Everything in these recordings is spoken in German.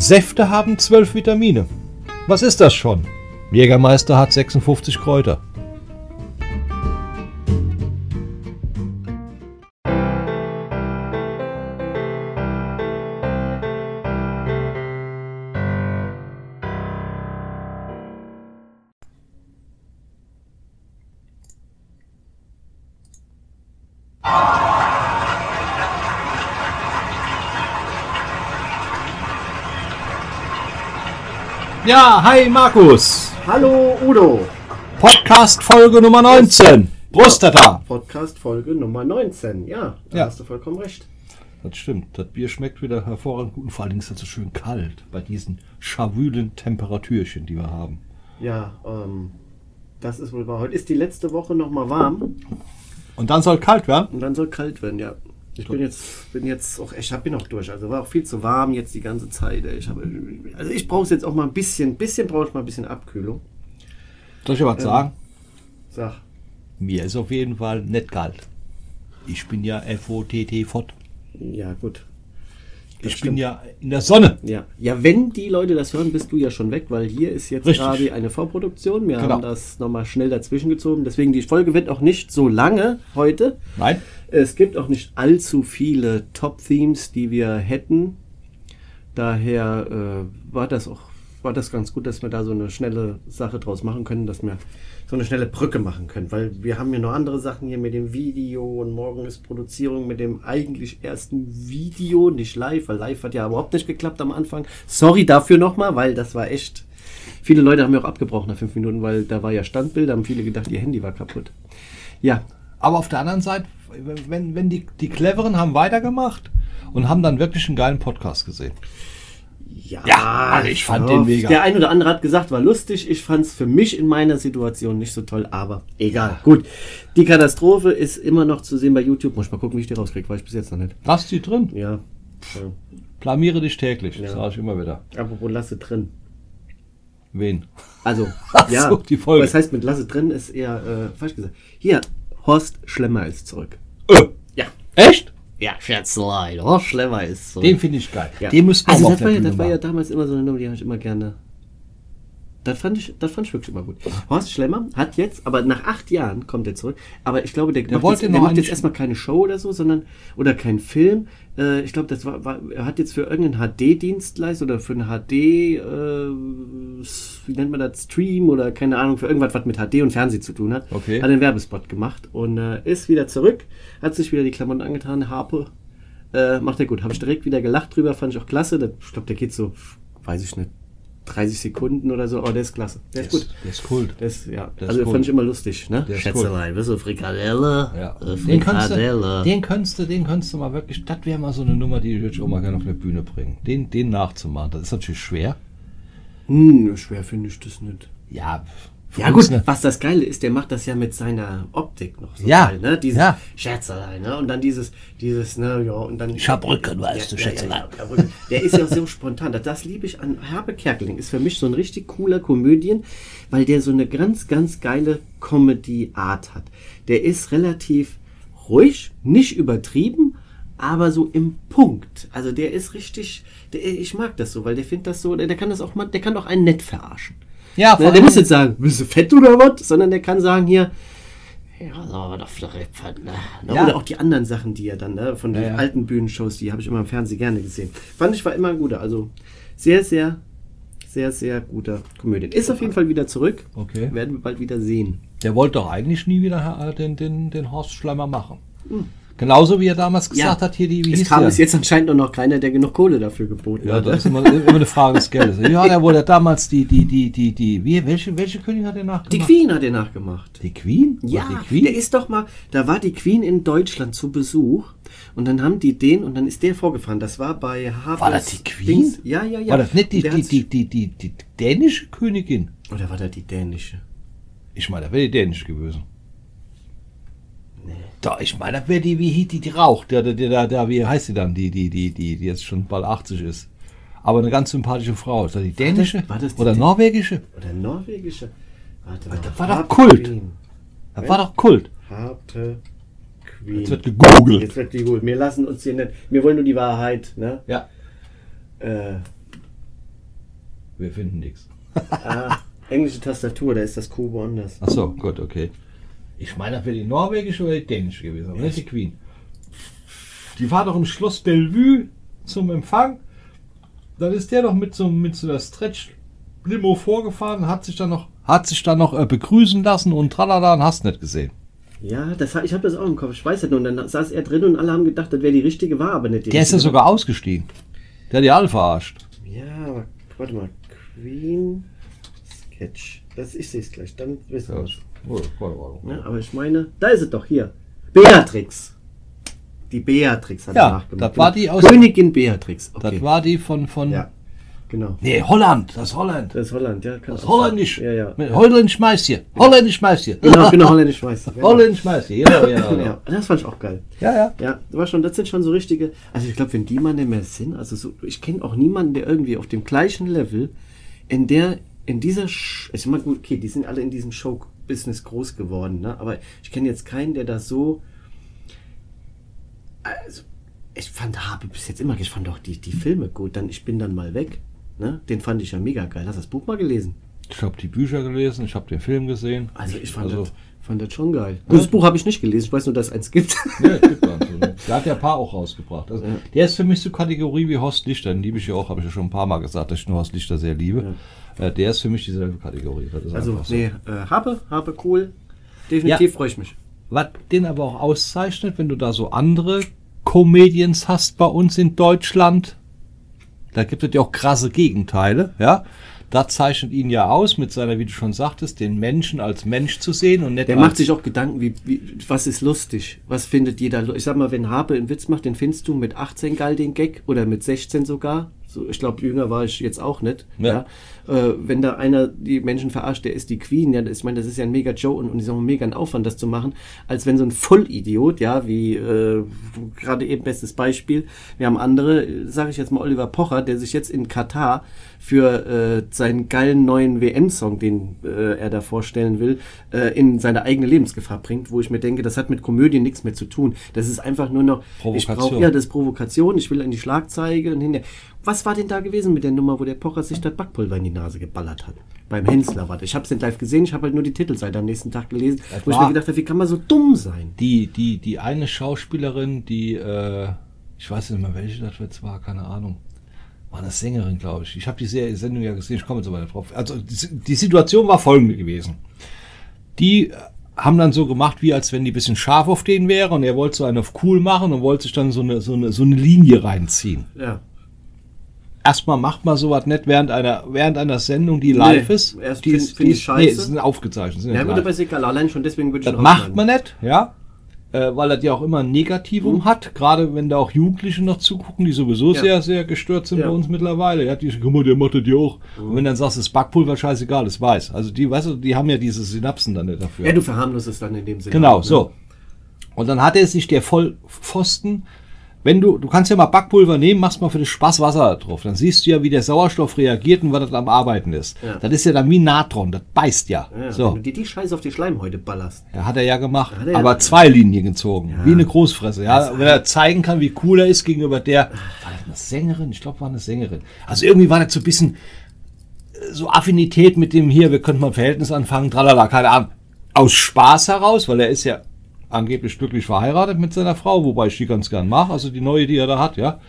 Säfte haben 12 Vitamine. Was ist das schon? Jägermeister hat 56 Kräuter. Ja, hi Markus. Hallo Udo. Podcast Folge Nummer 19. Prostata. Podcast Folge Nummer 19. Ja, da Ja. hast du vollkommen recht. Das stimmt. Das Bier schmeckt wieder hervorragend gut. Und vor allen Dingen ist es so schön kalt bei diesen scharwülen Temperatürchen, die wir haben. Ja, ähm, das ist wohl wahr. Heute ist die letzte Woche noch mal warm Und dann soll kalt werden? und dann soll kalt werden, ja. Ich bin jetzt, bin jetzt auch, ich bin noch durch. Also war auch viel zu warm jetzt die ganze Zeit. Ich habe, also ich brauche jetzt auch mal ein bisschen, bisschen brauche ich mal ein bisschen Abkühlung. Soll ich was sagen? Sag, Mir ist auf jeden Fall nicht kalt. Ich bin ja FOTT fort. ja gut. Das Ich bin stimmt. ja in der Sonne. Ja. ja, wenn die Leute das hören, bist du ja schon weg, weil hier ist jetzt Richtig. gerade eine Vorproduktion. Wir Genau. haben das nochmal schnell dazwischen gezogen. Deswegen die Folge wird auch nicht so lange heute. Nein? Es gibt auch nicht allzu viele Top-Themes, die wir hätten. Daher äh, war das auch war das ganz gut, dass wir da so eine schnelle Sache draus machen können, dass wir so eine schnelle Brücke machen können, weil wir haben ja noch andere Sachen hier mit dem Video und morgen ist Produzierung mit dem eigentlich ersten Video, nicht live, weil live hat ja überhaupt nicht geklappt am Anfang. Sorry dafür nochmal, weil das war echt. Viele Leute haben ja auch abgebrochen nach fünf Minuten, weil da war ja Standbild, da haben viele gedacht, ihr Handy war kaputt. Ja, Aber auf der anderen Seite, wenn, wenn die, die Cleveren haben weitergemacht und haben dann wirklich einen geilen Podcast gesehen. Ja, Ja, also ich fand den mega. Der ein oder andere hat gesagt, war lustig. Ich fand es für mich in meiner Situation nicht so toll, aber egal. Gut, die Katastrophe ist immer noch zu sehen bei YouTube. Muss ich mal gucken, wie ich die rauskriege, weiß ich bis jetzt noch nicht. Lass die drin. Ja, ja. Blamiere dich täglich, Ja. das sage ich immer wieder. apropos Lasse drin. Wen? Also, Ach ja, so, die Folge. was heißt mit Lasse drin, ist eher äh, falsch gesagt. Hier, Horst Schlemmer ist zurück. Äh, Ja, echt? ja, Scherzlein, Horst Schlemmer ist zurück. Den finde ich geil. Ja. Den müssen wir also mal das auf war, der ja, das war ja machen. damals immer so eine Nummer, die habe ich immer gerne. Das fand, ich, das fand ich wirklich immer gut. Horst Schlemmer hat jetzt, aber nach acht Jahren kommt er zurück. Aber ich glaube, der, macht, wollte jetzt, der macht jetzt erstmal keine Show oder so, sondern oder keinen Film. Äh, ich glaube, das war, war, er hat jetzt für irgendeinen HD-Dienstleister oder für einen HD, äh, wie nennt man das, Stream oder keine Ahnung, für irgendwas, was mit HD und Fernsehen zu tun hat, Okay. hat einen Werbespot gemacht und äh, ist wieder zurück, hat sich wieder die Klamotten angetan, Harpe, äh, macht er gut. Habe ich direkt wieder gelacht drüber, fand ich auch klasse. Der, ich glaube, der geht so, weiß ich nicht, 30 Sekunden oder so, aber der ist klasse. Der ist gut. Der ist Kult. Der ist, ja, Der ist also cool. fand ich immer lustig, ne? Der ist Schätzelein, bist du Frikadelle? Ja. Äh, Den kannst, Frikadelle. du, den, kannst du, den kannst du mal wirklich, das wäre mal so eine Nummer, die würde ich auch mal gerne auf der Bühne bringen. Den, den nachzumachen. Das ist natürlich schwer. Hm, schwer finde ich das nicht. Ja, Ja gut, ne- was das Geile ist, der macht das ja mit seiner Optik noch so Ja, geil, ne? Dieses ja. Scherzelein, ne? Und dann dieses, dieses, ne, ja, und dann... Ich hab Rücken, weißt du, Schätzelein. Ja, ja. Der ist ja so spontan. Das, das liebe ich an Herbe Kerkeling. Ist für mich so ein richtig cooler Komödien, weil der so eine ganz, ganz geile Comedy-Art hat. Der ist relativ ruhig, nicht übertrieben, aber so im Punkt. Also der ist richtig, der, ich mag das so, weil der findet das so, der, der kann das auch mal, der kann auch einen nett verarschen. Ja, vor Ne, der muss jetzt sagen, bist du fett oder was? Sondern der kann sagen hier, ja, so, doch, doch, ne? Ne, Ja. Oder auch die anderen Sachen, die er dann, ne, von den Ja, ja. alten Bühnenshows, die habe ich immer im Fernsehen gerne gesehen. Fand ich war immer ein guter. Also sehr, sehr, sehr, sehr guter Komödien. Ist auf jeden Fall wieder zurück. Okay. Werden wir bald wieder sehen. Der wollte doch eigentlich nie wieder den, den, den Horst Schlemmer machen. Genauso wie er damals gesagt hat, hier die, wie es kam bis jetzt anscheinend noch keiner, der genug Kohle dafür geboten Ja, hat. das ist immer, immer eine Frage des Geldes. Ja, der wurde damals die, die, die, die, die, wie, welche, welche Königin hat er nachgemacht? die Queen hat er nachgemacht. Die Queen? Ja, War die Queen? der ist doch mal, da war die Queen in Deutschland zu Besuch und dann haben die den und dann ist der vorgefahren. Das war bei Harvest. War das die Queen? Ja, ja, ja. War das nicht die, die, die, die, die, die dänische Königin? Oder war das die dänische? Ich meine, das wäre die dänische gewesen. Da, ich meine, das wäre die, wie hieß die, die raucht, der, der, der, der, wie heißt sie dann, die, die, die, die, die jetzt schon bald 80 ist. Aber eine ganz sympathische Frau. Ist das die dänische? war das die Oder norwegische? Oder norwegische? Warte mal. das war doch Kult. Das war doch Kult. Harte Queen. Jetzt wird gegoogelt. Jetzt wird die gut. Wir lassen uns hier nicht. Wir wollen nur die Wahrheit, ne? Ja. Äh, Wir finden nichts. Ah, englische Tastatur, da ist das Q woanders. Achso, gut, okay. Ich meine, das wäre die norwegische oder die dänische gewesen, aber nicht die Queen. Die war doch im Schloss Bellevue zum Empfang. Dann ist der doch mit so, mit so einer Stretch-Limo vorgefahren, hat sich dann noch, hat sich dann noch äh, begrüßen lassen und tralala und hast nicht gesehen. Ja, das, ich habe das auch im Kopf. Ich weiß es nur. Und dann saß er drin und alle haben gedacht, das wäre die richtige, war aber nicht die Der ist ja richtige. sogar ausgestiegen. Der hat die alle verarscht. Ja, aber warte mal. Queen Sketch. Das, ich sehe es gleich. Dann wissen wir es. Oh, warte, warte. Ja, aber ich meine, da ist es doch hier. Beatrix. Die Beatrix hat Ja, nachgemacht. das war die aus- Königin Beatrix. Okay. Das war die von, von ja, genau. Nee, Holland, das ist Holland. Das ist Holland, ja. Das Holländisch. sein. Ja, ja. Mit Holländisch Meister. Holländisch Meister. Genau, genau, Holländisch ich. Genau. Holländisch Meister. Ja, ja, ja. Ja, das fand ich auch geil. Ja, ja. Ja, das war schon, das sind schon so richtige. Also ich glaube, wenn die mal nicht mehr sind, also so, ich kenne auch niemanden, der irgendwie auf dem gleichen Level in der, in dieser, Sch ich meine, gut, okay, die sind alle in diesem Show-Business groß geworden, ne? Aber ich kenne jetzt keinen, der da so. Also, ich fand Habe bis jetzt immer, ich fand auch die, die Filme gut. Dann Ich bin dann mal weg. Ne? Den fand ich ja mega geil. Hast du das Buch mal gelesen? Ich habe die Bücher gelesen, ich habe den Film gesehen. Also ich fand, Also- das, fand das schon geil. Das Buch habe ich nicht gelesen. Ich weiß nur, dass es eins gibt. Ja, es gibt eins? Der hat ja ein paar auch rausgebracht. Also, Der ist für mich so Kategorie wie Horst Lichter. Den liebe ich ja auch, habe ich ja schon ein paar Mal gesagt, dass ich nur Horst Lichter sehr liebe. Äh, Der ist für mich dieselbe Kategorie. Also, so. nee, äh, Habe, Habe cool. Definitiv Ja. freue ich mich. Was den aber auch auszeichnet, wenn du da so andere Comedians hast bei uns in Deutschland, da gibt es ja auch krasse Gegenteile, ja. Da zeichnet ihn ja aus, mit seiner, wie du schon sagtest, den Menschen als Mensch zu sehen und nicht Der macht sich auch Gedanken, wie, wie, was ist lustig? Was findet jeder? Ich sag mal, wenn Habe einen Witz macht, den findest du mit 18 geil den Gag oder mit 16 sogar. So, ich glaube, jünger war ich jetzt auch nicht. Ja. Ja. Äh, wenn da einer die Menschen verarscht, der ist die Queen, ja, das, ich meine, das ist ja ein mega Joe und, und ist auch ein mega ein Aufwand, das zu machen, als wenn so ein Vollidiot, ja, wie äh, gerade eben bestes Beispiel. Wir haben andere, sage ich jetzt mal Oliver Pocher, der sich jetzt in Katar für äh, seinen geilen neuen WM-Song, den äh, er da vorstellen will, äh, in seine eigene Lebensgefahr bringt, wo ich mir denke, das hat mit Komödie nichts mehr zu tun. Das ist einfach nur noch, ich Provokation. brauche ja das ist Provokation, ich will an die Schlagzeige und hinterher. Was war denn da gewesen mit der Nummer, wo der Pocher sich das Backpulver in die Nase geballert hat? Beim Hensler war das. Ich habe es nicht live gesehen, ich habe halt nur die Titelseite am nächsten Tag gelesen, Das wo ich mir gedacht habe, wie kann man so dumm sein? die, die, die eine Schauspielerin, die, äh, ich weiß nicht mehr, welche das jetzt war, keine Ahnung. War eine Sängerin, glaube ich. Ich habe die Serie- Sendung ja gesehen, ich komme jetzt aber nicht drauf. Also die, die Situation war folgende gewesen. Die äh, haben dann so gemacht, wie als wenn die ein bisschen scharf auf den wäre und er wollte so einen auf cool machen und wollte sich dann so eine, so eine, so eine Linie reinziehen. Ja. Erstmal macht man sowas nicht während einer, während einer Sendung, die live ist. erst die find- ist, find die ich ist, scheiße. nee, sind aufgezeichnet. Sind Ja, gut, aber ist egal. Allein schon deswegen würde ich Das macht man nicht, ja. Äh, weil das ja auch immer ein Negativum hat, gerade wenn da auch Jugendliche noch zugucken, die sowieso Ja. sehr, sehr gestört sind Ja. bei uns mittlerweile. Ja, die, guck mal, der macht das ja auch. Und wenn dann sagst, das Backpulver, scheißegal, das weiß. Also die, weißt du, die haben ja diese Synapsen dann nicht dafür. Ja, du verharmlost es dann in dem Sinne. Genau, auch, ne? so. Und dann hat er sich der Vollpfosten, wenn du, du kannst ja mal Backpulver nehmen, machst mal für den Spaß Wasser drauf. Dann siehst du ja, wie der Sauerstoff reagiert und was das am Arbeiten ist. Ja. Das ist ja dann wie Natron, das beißt ja. Ja, Wenn so. du dir die Scheiße auf die Schleimhäute ballerst. Ja, hat er ja gemacht, er ja- aber zwei Linien gezogen, Ja. wie eine Großfresse. Ja, wenn er zeigen kann, wie cool er ist gegenüber der, war das eine Sängerin? Ich glaube, war eine Sängerin. Also irgendwie war das so ein bisschen äh, so Affinität mit dem hier, wir könnten mal ein Verhältnis anfangen, tralala, keine Ahnung. Aus Spaß heraus, weil er ist ja angeblich glücklich verheiratet mit seiner Frau, wobei ich die ganz gern mag, also die neue, die er da hat, ja.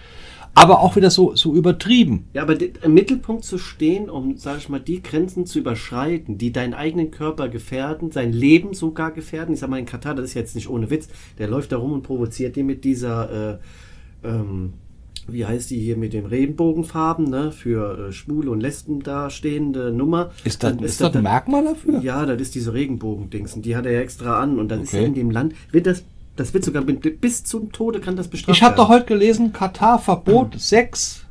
Aber auch wieder so, so übertrieben. Ja, aber im Mittelpunkt zu stehen, um, sag ich mal, die Grenzen zu überschreiten, die deinen eigenen Körper gefährden, sein Leben sogar gefährden. Ich sag mal, in Katar, das ist jetzt nicht ohne Witz, der läuft da rum und provoziert die mit dieser, äh, ähm, wie heißt die hier, mit den Regenbogenfarben, ne, für äh, Schwule und Lesben dastehende Nummer. Ist das, Dann ist das ein Merkmal dafür? Ja, das ist diese Regenbogendings und die hat er ja extra an und dann ist Okay. ja in dem Land, wird das, das wird sogar bis zum Tode kann das bestraft Ich habe doch werden. heute gelesen, Katar Verbot Sex,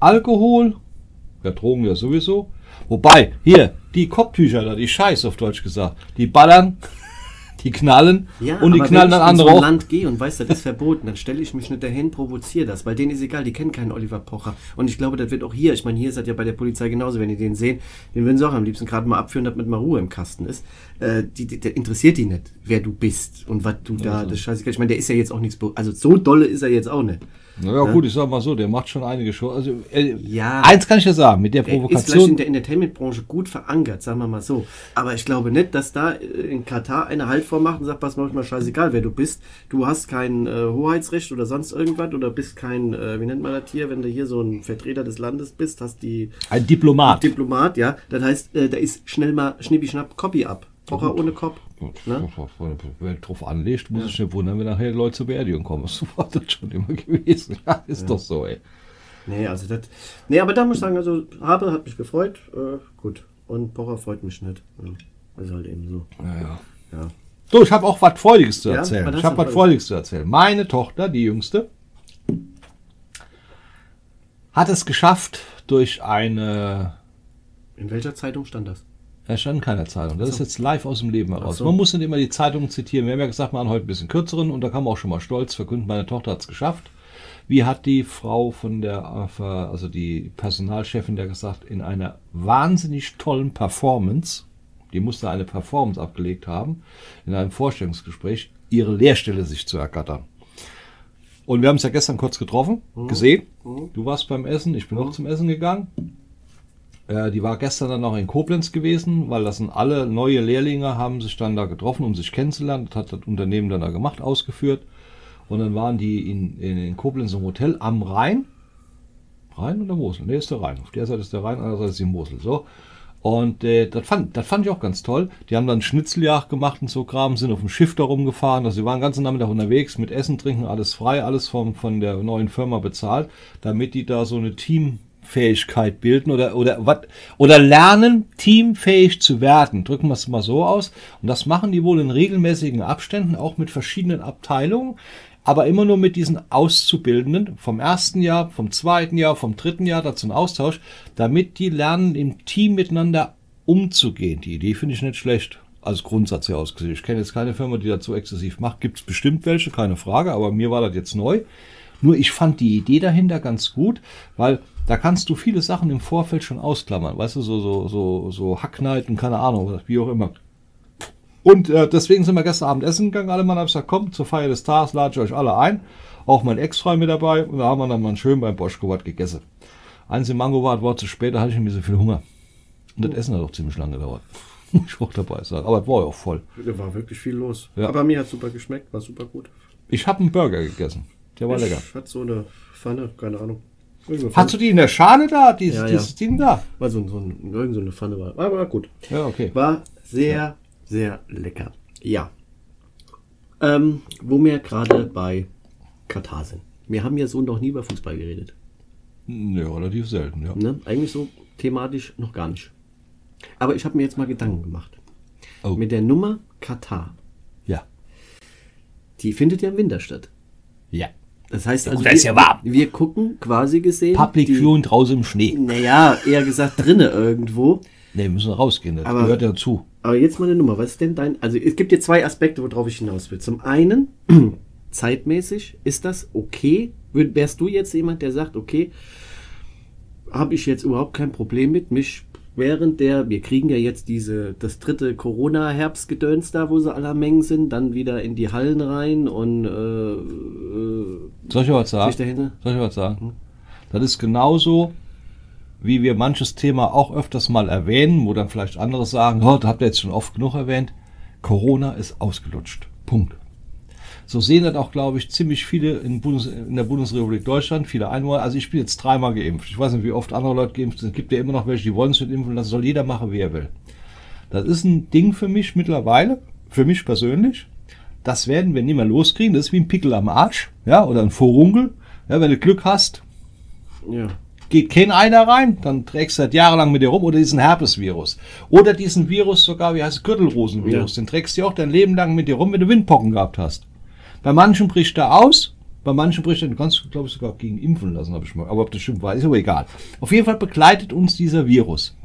Alkohol, ja Drogen ja sowieso. Wobei, hier, die Kopftücher da, die Scheiß auf Deutsch gesagt, die ballern, die knallen Ja, und die knallen wenn dann ich in so andere ein auch. Land gehe und weiß, das ist verboten, dann stelle ich mich nicht dahin, provoziere das, weil denen ist egal, die kennen keinen Oliver Pocher. Und ich glaube, das wird auch hier, ich meine, hier ist das ja bei der Polizei genauso, wenn die den sehen, den würden sie auch am liebsten gerade mal abführen, damit mal Ruhe im Kasten ist. äh, die, die, der interessiert die nicht, wer du bist und was du da, das scheiße. Ich meine, der ist ja jetzt auch nichts, also so dolle ist er jetzt auch nicht. Naja, gut, ich sag mal so, der macht schon einige Shows. Also, äh, Ja. Eins kann ich ja sagen, mit der Der ist vielleicht Provokation. in der Entertainment-Branche gut verankert, sagen wir mal so. Aber ich glaube nicht, dass da äh, in Katar einer Halt vormacht und sagt, pass mal, scheißegal, wer du bist. Du hast kein äh, Hoheitsrecht oder sonst irgendwas oder bist kein, äh, wie nennt man das hier, wenn du hier so ein Vertreter des Landes bist, hast die Ein Diplomat. Diplomat, ja. Das heißt, äh, da ist schnell mal schnippi schnapp Copy ab. Pocher ohne Kopf. Ne? Wer drauf anlegt, muss ich nicht wundern, wenn nachher Leute zur Beerdigung kommen. So war das schon immer gewesen. Ja, ist doch so, ey. Nee, also das. Nee, aber da muss ich sagen, also Habe hat mich gefreut. Äh, gut. Und Pocher freut mich nicht. Ja. Also halt eben so. Naja. Ja. So, ich habe auch was Freudiges zu Ja, erzählen. ich habe was Freudiges zu erzählen. Meine Tochter, die jüngste, hat es geschafft, durch eine In welcher Zeitung stand das? Er stand in keiner Zeitung. Das ist jetzt live aus dem Leben heraus. so. Man muss nicht immer die Zeitungen zitieren. Wir haben ja gesagt, wir machen heute ein bisschen kürzeren und da kann man auch schon mal stolz verkünden, meine Tochter hat es geschafft. Wie hat die Frau von der, äh, also die Personalchefin, der gesagt, in einer wahnsinnig tollen Performance, die musste eine Performance abgelegt haben, in einem Vorstellungsgespräch, ihre Lehrstelle sich zu ergattern. Und wir haben es ja gestern kurz getroffen, gesehen. Du warst beim Essen, ich bin auch zum Essen gegangen. Äh, die war gestern dann noch in Koblenz gewesen, weil das sind alle neue Lehrlinge, haben sich dann da getroffen, um sich kennenzulernen. Das hat das Unternehmen dann da gemacht, ausgeführt. Und dann waren die in, in, in Koblenz im Hotel am Rhein. Rhein oder Mosel? Ne, ist der Rhein. Auf der Seite ist der Rhein, andererseits ist die Mosel. So. Und äh, das, fand, das fand ich auch ganz toll. Die haben dann Schnitzeljagd gemacht und so Kram, sind auf dem Schiff da rumgefahren. Also sie waren den ganzen Nachmittag unterwegs mit Essen, Trinken, alles frei, alles vom, von der neuen Firma bezahlt, damit die da so eine Teamfähigkeit bilden oder, oder, oder lernen, teamfähig zu werden. Drücken wir es mal so aus. Und das machen die wohl in regelmäßigen Abständen, auch mit verschiedenen Abteilungen aber immer nur mit diesen Auszubildenden vom ersten Jahr, vom zweiten Jahr, vom dritten Jahr dazu ein Austausch, damit die lernen, im Team miteinander umzugehen. Die Idee finde ich nicht schlecht. Als Grundsatz her ausgesehen. Ich kenne jetzt keine Firma, die das so exzessiv macht. Gibt es bestimmt welche, keine Frage, aber mir war das jetzt neu. Nur ich fand die Idee dahinter ganz gut, weil da kannst du viele Sachen im Vorfeld schon ausklammern. Weißt du, so, so, so, so Hackneiten, keine Ahnung, wie auch immer. Und äh, deswegen sind wir gestern Abend essen gegangen. Alle Mann haben gesagt, kommt zur Feier des Tages, lade ich euch alle ein. Auch mein Ex-Freund mit dabei. Und da haben wir dann mal schön beim Boschko was gegessen. Eins im Mango war, war zu spät, da hatte ich ein bisschen viel Hunger. Und das Essen hat auch ziemlich lange gedauert. Ich auch dabei sagen. Aber es war ja auch voll. Da war wirklich viel los. Ja. Aber mir hat super geschmeckt, war super gut. Ich habe einen Burger gegessen. Der war ich lecker. hatte so eine Pfanne, keine Ahnung. Hast du die in der Schale da? Dieses, Ja, ja. dieses Ding da? War so, so, ein, irgend so eine Pfanne war. Aber gut. Ja, okay. War sehr, sehr lecker. Ja. Ähm, wo wir gerade bei Katar sind. Wir haben ja so noch nie über Fußball geredet. Ja, relativ selten, ja. Ne? Eigentlich so thematisch noch gar nicht. Aber ich habe mir jetzt mal Gedanken gemacht. Oh. Mit der Nummer Katar. Ja. Die findet ja im Winter statt. Ja. Das heißt Ja, also, gut, ist wir, ja warm. wir gucken quasi gesehen. Public Viewing draußen im Schnee. Naja, eher gesagt drinnen irgendwo. Ne, wir müssen rausgehen. Das Aber- gehört ja zu. Aber jetzt mal eine Nummer. Was ist denn dein. Also es gibt hier zwei Aspekte, worauf ich hinaus will. Zum einen, zeitmäßig, ist das okay? Wärst du jetzt jemand, der sagt, okay, habe ich jetzt überhaupt kein Problem mit, mich während der, wir kriegen ja jetzt diese, das dritte Corona-Herbstgedöns da, wo sie aller Mengen sind, dann wieder in die Hallen rein und äh, äh, Soll ich was sagen? Soll ich was sagen? Das ist genauso, wie wir manches Thema auch öfters mal erwähnen, wo dann vielleicht andere sagen, oh, das habt ihr jetzt schon oft genug erwähnt. Corona ist ausgelutscht. Punkt. So sehen das auch, glaube ich, ziemlich viele in, Bundes in der Bundesrepublik Deutschland, viele Einwohner. Also ich bin jetzt dreimal geimpft. Ich weiß nicht, wie oft andere Leute geimpft sind. Es gibt ja immer noch welche, die wollen sich nicht impfen lassen. Soll jeder machen, wie er will. Das ist ein Ding für mich mittlerweile, für mich persönlich. Das werden wir nicht mehr loskriegen. Das ist wie ein Pickel am Arsch, ja, oder ein Vorunkel. Ja, wenn du Glück hast, Ja. geht kein einer rein, dann trägst du das jahrelang mit dir rum oder diesen Herpesvirus. Oder diesen Virus sogar, wie heißt es, Gürtelrosenvirus, Ja. den trägst du auch dein Leben lang mit dir rum, wenn du Windpocken gehabt hast. Bei manchen bricht er aus, bei manchen bricht er, du kannst, glaube ich, sogar gegen impfen lassen, habe ich mal, aber ob das stimmt, war, ist aber egal. Auf jeden Fall begleitet uns dieser Virus.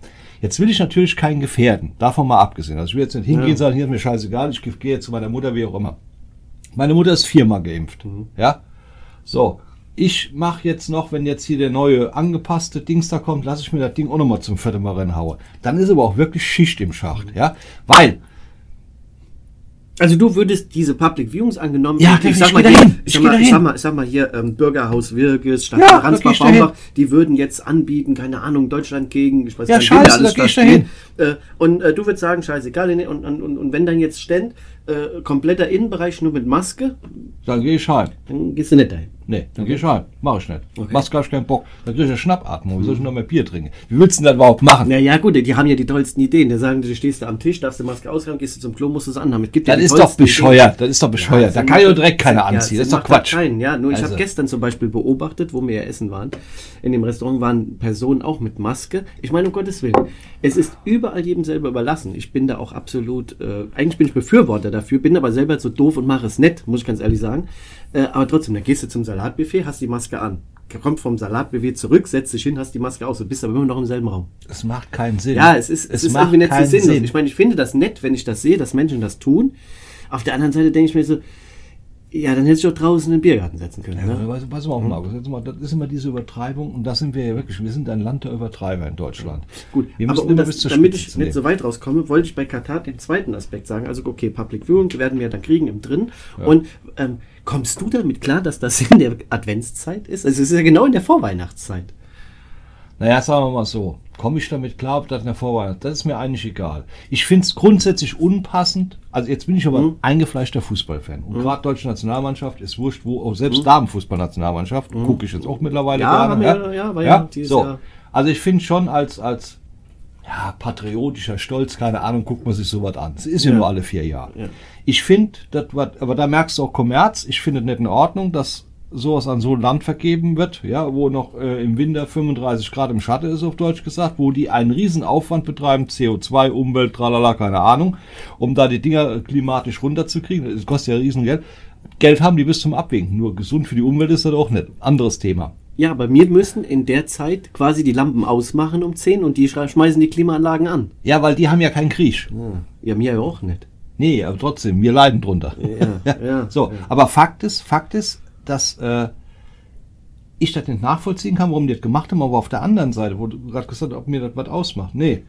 Jetzt will ich natürlich keinen gefährden, davon mal abgesehen. Also ich will jetzt nicht hingehen und sagen, hier ist mir scheißegal, ich gehe jetzt zu meiner Mutter, wie auch immer. Meine Mutter ist viermal geimpft. Ja? So, ich mache jetzt noch, wenn jetzt hier der neue angepasste Dings da kommt, lasse ich mir das Ding auch nochmal zum vierten Mal reinhauen. Dann ist aber auch wirklich Schicht im Schacht. Ja? Weil Also du würdest diese Public Viewings angenommen, Ja, ich, ich sag mal, dahin. hier, Ich sag mal, ich, dahin. sag mal, ich sag mal hier ähm, Bürgerhaus Wirges, Stadt Ja, da Ransbach, dahin. Baumbach, die würden jetzt anbieten, keine Ahnung, Deutschland gegen, ich weiß Ja, nicht, scheiße, da geh ich spielt. Äh, und äh, du würdest sagen, scheißegal, und, und, und, und wenn dann jetzt ständ, äh, kompletter Innenbereich nur mit Maske, Dann gehe ich heim. dann gehst du nicht dahin. Nee, dann geh ich heim. Mach ich nicht. Okay. Machst gar keinen Bock. Dann krieg ich eine Schnappatmung. Wie soll ich noch mehr Bier trinken? Wie willst du denn das überhaupt machen? Na ja, gut, die haben ja die tollsten Ideen. Die sagen, du stehst da am Tisch, darfst die Maske aushaben, gehst du zum Klo, musst du es anhaben. Es gibt ja Das die ist doch bescheuert. Das ist doch Ideen. bescheuert. da Sinn kann ja direkt keiner ja, anziehen. Das ist doch Quatsch. Keinen. Ja, nur ich Also. habe gestern zum Beispiel beobachtet, wo wir ja essen waren. In dem Restaurant waren Personen auch mit Maske. Ich meine, um Gottes Willen, es ist überall jedem selber überlassen. Ich bin da auch absolut, äh, eigentlich bin ich Befürworter dafür, bin aber selber so doof und mache es nett, muss ich ganz ehrlich sagen. Äh, aber trotzdem, dann gehst du zum Salatbuffet, hast die Maske an. Kommt vom Salatbuffet zurück, setzt dich hin, hast die Maske aus. Du bist aber immer noch im selben Raum. Es macht keinen Sinn. Ja, es ist, es ist macht irgendwie nicht so keinen sinnlos. Sinn. Ich meine, ich finde das nett, wenn ich das sehe, dass Menschen das tun. Auf der anderen Seite denke ich mir so, ja, dann hätte ich auch draußen in den Biergarten setzen können. Ja, ne? pass, pass mal auf, Markus. Jetzt mal, das ist immer diese Übertreibung und das sind wir ja wirklich. Wir sind ein Land der Übertreiber in Deutschland. Gut, wir aber müssen um immer das, damit ich nicht so weit rauskomme, wollte ich bei Katar den zweiten Aspekt sagen. Also, okay, Public Viewing werden wir dann kriegen im Drin. Und ähm, kommst du damit klar, dass das in der Adventszeit ist? Also, es ist ja genau in der Vorweihnachtszeit. Naja, sagen wir mal so. Komme ich damit klar, ob das in der Vorweihnacht Das ist mir eigentlich egal. Ich finde es grundsätzlich unpassend. Also jetzt bin ich aber Mhm. ein eingefleischter Fußballfan. Und gerade deutsche Nationalmannschaft ist wurscht, wo auch selbst Mhm. Damenfußballnationalmannschaft gucke ich jetzt auch mittlerweile Ja, gerne. ja, war ja dieses so. Jahr. Also ich finde schon als, als ja, patriotischer Stolz, keine Ahnung, guckt man sich sowas an. Es ist ja, Ja. nur alle vier Jahre. Ja. Ich finde, aber da merkst du auch Kommerz, ich finde es nicht in Ordnung, dass sowas an so ein Land vergeben wird, ja, wo noch äh, im Winter 35 Grad im Schatten ist, auf Deutsch gesagt, wo die einen riesen Aufwand betreiben, CO2, Umwelt, tralala, keine Ahnung, um da die Dinger klimatisch runterzukriegen. Das kostet ja riesen Geld. Geld haben die bis zum Abwinken, nur gesund für die Umwelt ist das auch nicht. Anderes Thema. Ja, aber wir müssen in der Zeit quasi die Lampen ausmachen um 10 und die schmeißen die Klimaanlagen an. Ja, weil die haben ja keinen Krieg. Ja, mir ja auch nicht. Nee, aber trotzdem, wir leiden drunter. Ja, ja, so, ja. aber Fakt ist, Fakt ist, dass äh, ich das nicht nachvollziehen kann, warum die das gemacht haben, aber auf der anderen Seite, wo du gerade gesagt hast, ob mir das was ausmacht. Nee.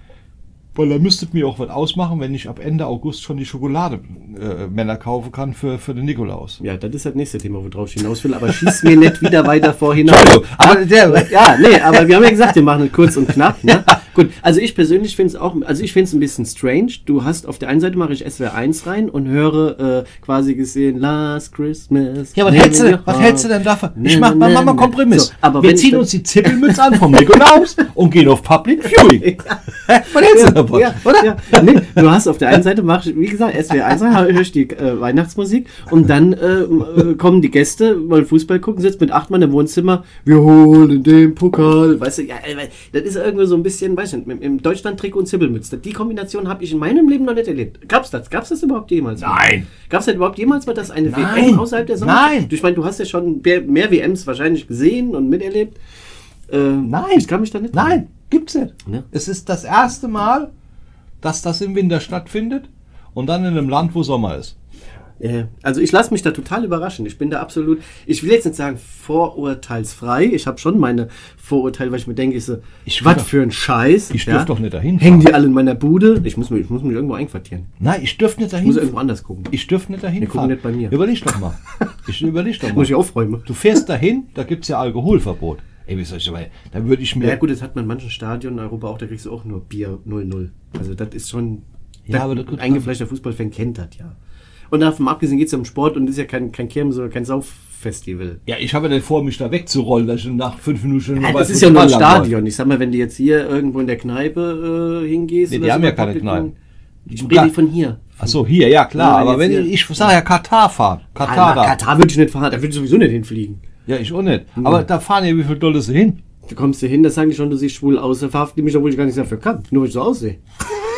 Weil da müsstet mir auch was ausmachen, wenn ich ab Ende August schon die Schokolade äh, Männer kaufen kann für, für den Nikolaus. Ja, das ist das nächste Thema, worauf ich hinaus will, aber schieß mir nicht wieder weiter vor hinaus. Entschuldigung, aber der- ja, nee, aber wir haben ja gesagt, wir machen es kurz und knapp. Ne? Gut, also ich persönlich finde es auch, also ich finde es ein bisschen strange. Du hast auf der einen Seite mache ich SWR 1 rein und höre äh, quasi gesehen Last Christmas. Ja, was hältst, du, was hältst du denn davon? Ich mach mal Mama. Kompromiss. So, aber wir ziehen uns die Zippelmütze an vom Nikolaus und gehen auf Public Viewing. was hältst du davon? Ja, oder? Ja, nee, du hast auf der einen Seite, mach, ich, wie gesagt, SWR 1 rein, höre ich die äh, Weihnachtsmusik und dann äh, äh, kommen die Gäste, wollen Fußball gucken, sitzt mit acht Mann im Wohnzimmer, wir holen den Pokal. Weißt du, ja, äh, das ist irgendwie so ein bisschen, weißt du, im, im Deutschland-Trikot und Zibbelmütze. Die Kombination habe ich in meinem Leben noch nicht erlebt. Gab's das? Gab's das überhaupt jemals? Nein. Gab's das überhaupt jemals mal, dass eine Nein. WM außerhalb der Sommer? Nein. Ich meine, du hast ja schon mehr, mehr WMs wahrscheinlich gesehen und miterlebt. Äh, Nein. Ich kann mich da nicht Nein, gibt's nicht. Ja. Es ist das erste Mal, dass das im Winter stattfindet und dann in einem Land, wo Sommer ist. Ja, Also ich lasse mich da total überraschen. Ich bin da absolut, ich will jetzt nicht sagen vorurteilsfrei. Ich habe schon meine Vorurteile, weil ich mir denke, ich so, Ich was für ein Scheiß. Ich dürf doch nicht dahin Hängen die alle in meiner Bude? Ich muss mich, ich muss mich irgendwo einquartieren. Nein, ich dürfte nicht Ich dahin. muss irgendwo anders gucken. Ich dürfte nicht dahin Wir gucken nicht bei mir. Überleg doch mal. Ich überleg doch mal. muss ich aufräumen. Du fährst dahin, da gibt's ja Alkoholverbot. Ey, wie soll ich aber, da würde ich mir. Ja gut, das hat man in manchen Stadien in Europa auch, da kriegst du auch nur Bier 0-0. Also das ist schon, Ja, aber das- ein eingefleischter Fußballfan kennt das ja. Und davon abgesehen geht es ja um Sport und das ist ja kein, kein Kirmes oder kein Sauffestival. Ja, ich habe ja nicht vor, mich da wegzurollen, dass ich nach fünf Minuten schon Ja, das ist ja nur ein. Stadion. Ich sag mal, wenn du jetzt hier irgendwo in der Kneipe äh, hingehst. Nee, die haben so ja keine Kneipen. Viewing, Ich rede von hier. Ach so, hier, ja klar. Ja, aber wenn jetzt ich, hier- ich sage ja Katar fahren. Katar da. Katar würde ich nicht fahren, da würde ich sowieso nicht hinfliegen. Ja, ich auch nicht. Aber da fahren ja wie viel Dollar hin? Da kommst du hin, da sagen die schon, du siehst schwul aus, da verhaften die mich, obwohl ich gar nichts dafür kann. Nur weil ich so aussehe.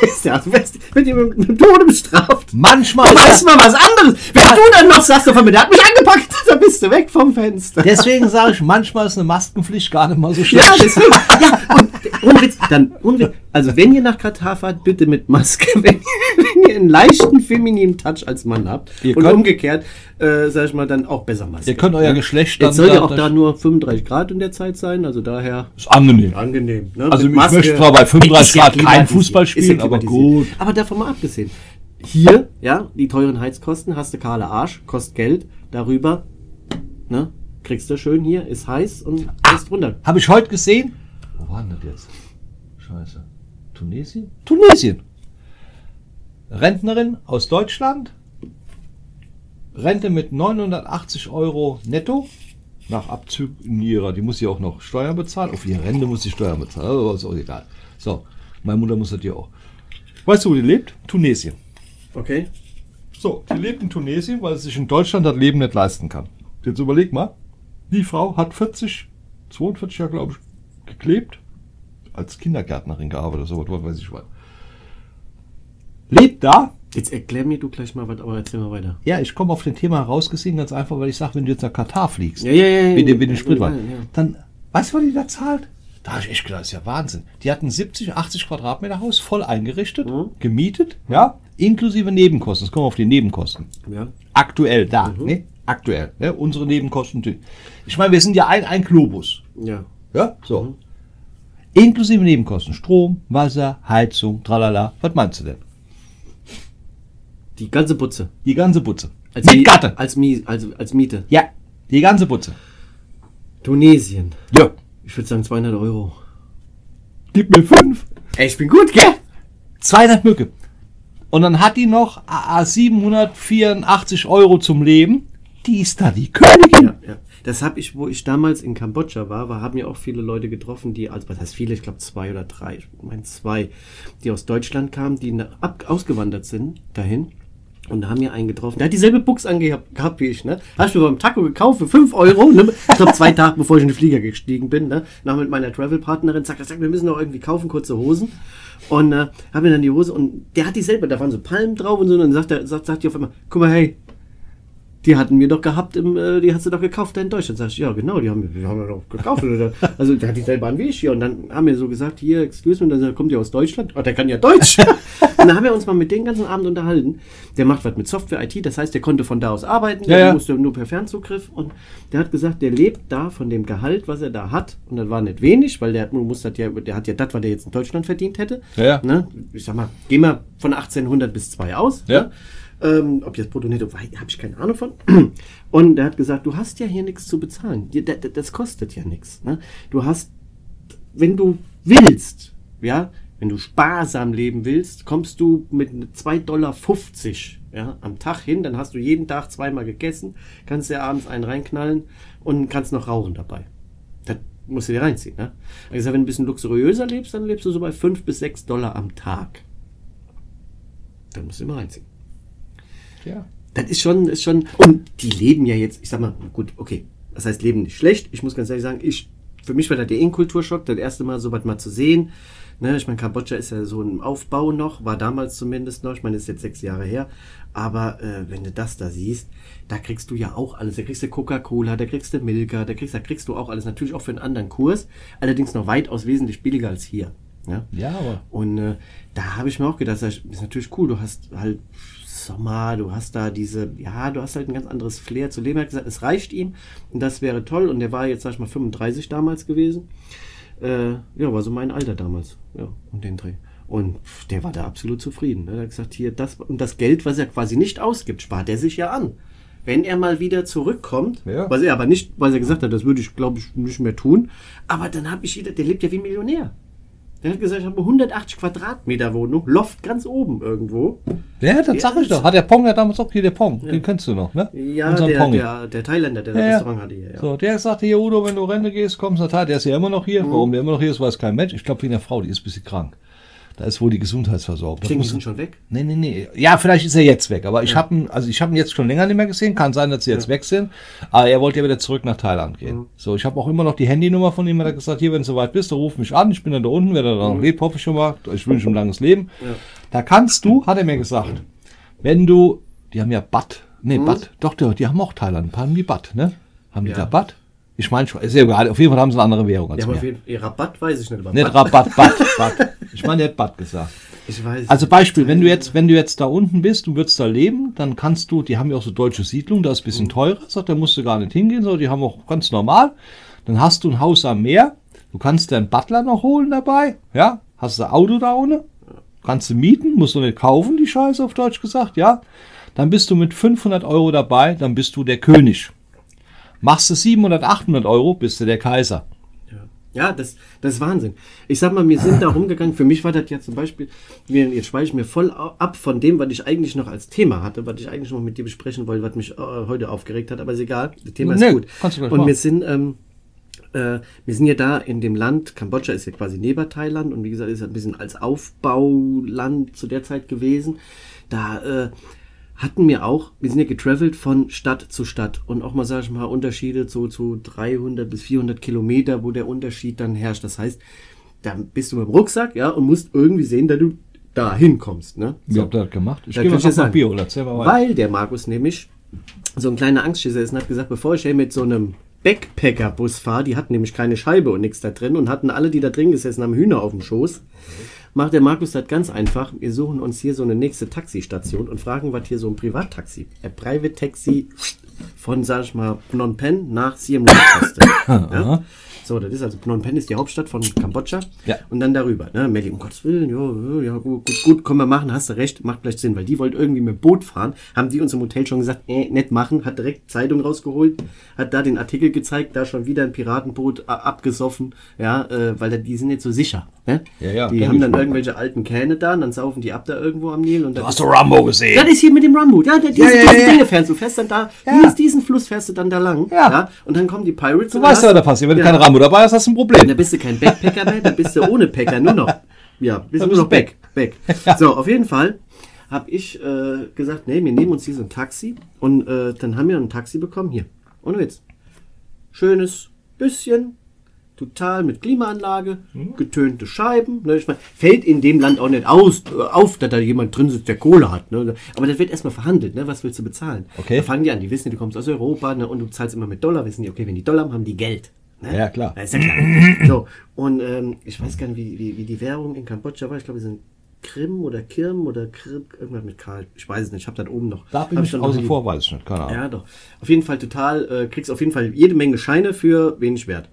Ist ja, wird ihr mit, mit dem Tode bestraft. Manchmal. Aber ist mal was anderes. Wenn du dann noch sagst, der hat mich angepackt, dann bist du weg vom Fenster. Deswegen sage ich, manchmal ist eine Maskenpflicht gar nicht mal so schlecht. Ja, deswegen. Ja, und Witz, dann, Witz, also wenn ihr nach Katar fahrt, bitte mit Maske, wenn, wenn ihr einen leichten femininen Touch als Mann habt Ihr und könnt- umgekehrt, äh, sag ich mal, dann auch besser Maske. Ihr könnt euer Geschlecht dann Jetzt soll ja auch da- nur 35 Grad in der Zeit sein, also daher ist angenehm. angenehm. Ne? Also Mit ich möchte zwar bei 35 Ist ja Grad kein Fußball ja spielen, aber gut. Aber davon mal abgesehen. Hier, ja, die teuren Heizkosten, hast du kahle Arsch, kostet Geld, darüber, ne, kriegst du schön hier, ist heiß und ist runter. Habe ich heute gesehen. Wo war denn das jetzt? Scheiße. Tunesien? Tunesien. Rentnerin aus Deutschland. Rente mit 980 Euro netto. Nach Abzug in ihrer, die muss sie auch noch Steuern bezahlen. Auf ihre Rente muss sie Steuern bezahlen. Aber ist auch egal. So, meine Mutter muss das hier auch. Weißt du, wo die lebt? Tunesien. Okay. So, die lebt in Tunesien, weil sie sich in Deutschland das Leben nicht leisten kann. Jetzt überleg mal, die Frau hat 40, 42 Jahre, glaube ich, geklebt, als Kindergärtnerin gearbeitet, so was weiß ich was. Lebt da. Jetzt erklär mir du gleich mal was, aber erzähl mal weiter. Ja, ich komme auf den Thema herausgesehen, ganz einfach, weil ich sage, wenn du jetzt nach Katar fliegst, Ja, ja, ja. ja. mit dem, mit dem Spritwagen, Ja, ja. dann, weißt du, was die da zahlt? Da habe ich echt gedacht, das ist ja Wahnsinn. Die hatten 70, 80 Quadratmeter Haus, voll eingerichtet, Mhm. gemietet, ja, inklusive Nebenkosten. Jetzt kommen wir auf die Nebenkosten. Ja. Aktuell da, ne? Aktuell, ne? Unsere Nebenkosten. Ich meine, wir sind ja ein, ein Globus. Ja. Ja, so. Inklusive Nebenkosten. Strom, Wasser, Heizung, tralala. Was meinst du denn? Die ganze Butze. Die ganze Butze. Als Mit Mi- Gatte. Als, Mi als, als Miete. Ja, die ganze Butze. Tunesien. Ja. Ich würde sagen 200 Euro. Gib mir fünf. Ey, ich bin gut, gell? 200 Mücke. Und dann hat die noch ah, 784 Euro zum Leben. Die ist da die Königin. Ja, ja. Das habe ich, wo ich damals in Kambodscha war, war haben ja auch viele Leute getroffen, die, also was heißt viele, ich glaube zwei oder drei, ich meine zwei, die aus Deutschland kamen, die nach, ab, ausgewandert sind dahin. Und da haben wir einen getroffen. Der hat dieselbe Buchs angehabt gehabt wie ich, ne? Hast du beim Taco gekauft für 5 Euro, ne? Ich glaube, zwei Tage bevor ich in den Flieger gestiegen bin, ne? Nach mit meiner Travel-Partnerin, sagt, er, sagt, wir müssen noch irgendwie kaufen, kurze Hosen. Und äh, hab mir dann die Hose und der hat dieselbe, da waren so Palmen drauf und so, und dann sagt er, sagt, sagt die auf einmal, guck mal, hey, die hatten wir doch gehabt, im, äh, die hast du doch gekauft da in Deutschland. Sag ich, ja genau, die haben die haben wir doch gekauft. Oder? Also der hat dieselbe an wie ich hier. Und dann haben wir so gesagt, hier, excuse me, dann kommt ihr aus Deutschland? Oh, der kann ja Deutsch. Und dann haben wir uns mal mit den ganzen Abend unterhalten. Der macht was mit Software, IT, das heißt, der konnte von da aus arbeiten, Ja, der ja. musste nur per Fernzugriff. Und der hat gesagt, der lebt da von dem Gehalt, was er da hat. Und das war nicht wenig, weil der, muss das ja, der hat ja das, was er jetzt in Deutschland verdient hätte. Ja, ja. Ne? Ich sag mal, geh mal von 1800 bis 2 aus. Ja. Ne? Ähm, ob jetzt brutto netto, habe ich keine Ahnung von. Und er hat gesagt, du hast ja hier nichts zu bezahlen. Das kostet ja nichts. Ne? Du hast, wenn du willst, ja, wenn du sparsam leben willst, kommst du mit 2,50 Dollar ja, am Tag hin, dann hast du jeden Tag zweimal gegessen, kannst dir abends einen reinknallen und kannst noch rauchen dabei. Das musst du dir reinziehen. Ne? Gesagt, wenn du ein bisschen luxuriöser lebst, dann lebst du so bei 5 bis 6 Dollar am Tag. Dann musst du immer reinziehen. Ja. Das ist schon, ist schon. Und die leben ja jetzt, ich sag mal, gut, okay. Das heißt, leben nicht schlecht. Ich muss ganz ehrlich sagen, ich, für mich war das der Kulturschock, das erste Mal so was mal zu sehen. Ne, ich meine, Kambodscha ist ja so im Aufbau noch, war damals zumindest noch. Ich meine, ist jetzt sechs Jahre her. Aber äh, wenn du das da siehst, da kriegst du ja auch alles. Da kriegst du Coca-Cola, da kriegst du Milka, da kriegst, da kriegst du auch alles. Natürlich auch für einen anderen Kurs. Allerdings noch weitaus wesentlich billiger als hier. Ja? Ja, aber. Und äh, da habe ich mir auch gedacht, das ist natürlich cool, du hast halt Sommer, du hast da diese, ja, du hast halt ein ganz anderes Flair zu leben. Er hat gesagt, es reicht ihm und das wäre toll. Und der war jetzt, sag ich mal, 35 damals gewesen. Äh, ja, war so mein Alter damals, ja, um den Dreh. Und pff, der war da absolut zufrieden. Ne? Er hat gesagt, hier, das und das Geld, was er quasi nicht ausgibt, spart er sich ja an. Wenn er mal wieder zurückkommt, Ja. was er aber nicht, weil er gesagt hat, das würde ich, glaube ich, nicht mehr tun. Aber dann habe ich wieder, der lebt ja wie ein Millionär. Der hat gesagt, ich habe eine 180 Quadratmeter Wohnung, Loft ganz oben irgendwo. Ja, das sag ich doch. Hat der Pong ja damals auch hier, der Pong. Den kennst du noch, ne? Ja, Unseren der, der, der Thailänder, der Ja, das ja. Restaurant hatte hier. Ja. So, der sagte hier, Udo, wenn du Rente gehst, kommst du da. Der ist ja immer noch hier. Mhm. Warum der immer noch hier ist, weiß kein Mensch. Ich glaube, wegen der Frau, die ist ein bisschen krank. Da ist wohl die Gesundheitsversorgung. Ich denke, die sind schon weg. Nee, nee, nee. Ja, vielleicht ist er jetzt weg. Aber ich habe ihn, also ich habe ihn jetzt schon länger nicht mehr gesehen. Kann sein, dass sie jetzt weg sind. Aber er wollte ja wieder zurück nach Thailand gehen. Mhm. So, ich habe auch immer noch die Handynummer von ihm. Er hat gesagt, hier, wenn du soweit bist, dann ruf mich an. Ich bin dann da unten. Wenn er da noch lebt, hoffe ich schon mal. Ich wünsche ihm ein langes Leben. Mhm. Ja. Da kannst du, hat er mir gesagt, wenn du, die haben ja Bad. Nee, Bad. Doch, die, die haben auch Thailand. Ein paar haben die Bad, ne? Haben die Ja. da Bad? Ich meine ist ja egal. Auf jeden Fall haben sie eine andere Währung als Ja, aber auf jeden Rabatt weiß ich nicht. Aber Nicht Rabatt, Bad, Bad. Ich meine, der hat Bad gesagt. Ich weiß. Also Beispiel, wenn du jetzt, wenn du jetzt da unten bist, du würdest da leben, dann kannst du, die haben ja auch so deutsche Siedlungen, da ist ein Mhm. bisschen teurer, sagt, da musst du gar nicht hingehen, sondern die haben auch ganz normal. Dann hast du ein Haus am Meer, du kannst deinen Butler noch holen dabei, ja, hast du ein Auto da ohne, kannst du mieten, musst du nicht kaufen, die Scheiße auf Deutsch gesagt, ja. Dann bist du mit 500 Euro dabei, dann bist du der König. Machst du 700, 800 Euro, bist du der Kaiser. Ja, das, das ist Wahnsinn. Ich sag mal, wir sind da rumgegangen. Für mich war das ja zum Beispiel, jetzt schweife ich mir voll ab von dem, was ich eigentlich noch als Thema hatte, was ich eigentlich noch mit dir besprechen wollte, was mich äh, heute aufgeregt hat. Aber ist egal, das Thema ist Nee, gut. Und wir sind, ähm, äh, wir sind ja da in dem Land, Kambodscha ist ja quasi neben Thailand und wie gesagt, ist ein bisschen als Aufbauland zu der Zeit gewesen. Da äh, hatten wir auch, wir sind ja getravelt von Stadt zu Stadt und auch mal, sag ich mal, Unterschiede zu, zu 300 bis 400 Kilometer, wo der Unterschied dann herrscht. Das heißt, da bist du mit dem Rucksack, ja, und musst irgendwie sehen, dass du da hinkommst, ne? Wie habt ihr das gemacht? Ich Da gehe mal nach sagen. Bier oder. Weil der Markus nämlich so ein kleiner Angstschisser ist und hat gesagt, bevor ich hier mit so einem Backpacker-Bus fahre, die hatten nämlich keine Scheibe und nichts da drin und hatten alle, die da drin gesessen haben, Hühner auf dem Schoß, macht der Markus das ganz einfach. Wir suchen uns hier so eine nächste Taxistation und fragen, was hier so ein Privattaxi, ein Private Taxi von, sag ich mal, Phnom Penh nach Siem Reap kostet. ja? So, das ist also Phnom Penh ist die Hauptstadt von Kambodscha. Ja. Und dann darüber. Ne? Melli, um Gottes Willen, ja, ja, gut, gut, gut, können wir machen, hast du recht, macht vielleicht Sinn, weil die wollten irgendwie mit Boot fahren, haben die uns im Hotel schon gesagt, äh, nicht machen, hat direkt Zeitung rausgeholt, hat da den Artikel gezeigt, da schon wieder ein Piratenboot a- abgesoffen, ja, äh, weil die sind nicht so sicher. Ne? Ja, ja, die haben dann irgendwelche alten Kähne da und dann saufen die ab da irgendwo am Nil und dann Du hast doch Rambo gesehen. das ist hier mit dem Rambo. Ja, da- diese, Ja, ja, diese. Dinge fährst du. fährst dann da, Ja. dies, diesen Fluss fährst du dann da lang. Ja. Und dann kommen die Pirates. Du weißt ja, da passiert. Wenn du kein Rambo dabei hast, hast du ein Da Problem. bist du kein Backpacker mehr, da bist du ohne Packer nur noch. Ja, bist du nur noch back. back. So, auf jeden Fall habe ich äh, gesagt, nee, wir nehmen uns hier so ein Taxi. Und äh, dann haben wir ein Taxi bekommen. Hier, ohne Witz. Schönes bisschen, total mit Klimaanlage, Hm. getönte Scheiben. Ne? Ich mein, fällt in dem Land auch nicht aus, äh, auf, dass da jemand drin sitzt, der Kohle hat. Ne? Aber das wird erstmal verhandelt. Ne? Was willst du bezahlen? Okay. Da fangen die an, die wissen, du kommst aus Europa ne? und du zahlst immer mit Dollar. Wissen die, okay, wenn die Dollar haben, haben die Geld. Ne? Ja, klar. Ist ja klar. so, und ähm, ich weiß gar nicht, wie, wie, wie die Währung in Kambodscha war. Ich glaube, wir sind Krim oder Kirm oder Krim, irgendwas mit Karl. Ich weiß es nicht, ich habe das oben noch. Da bin Hab ich dann noch außen vor, weiß ich nicht. Keine Ahnung. Ja, doch. Auf jeden Fall total, äh, kriegst auf jeden Fall jede Menge Scheine für wenig Wert.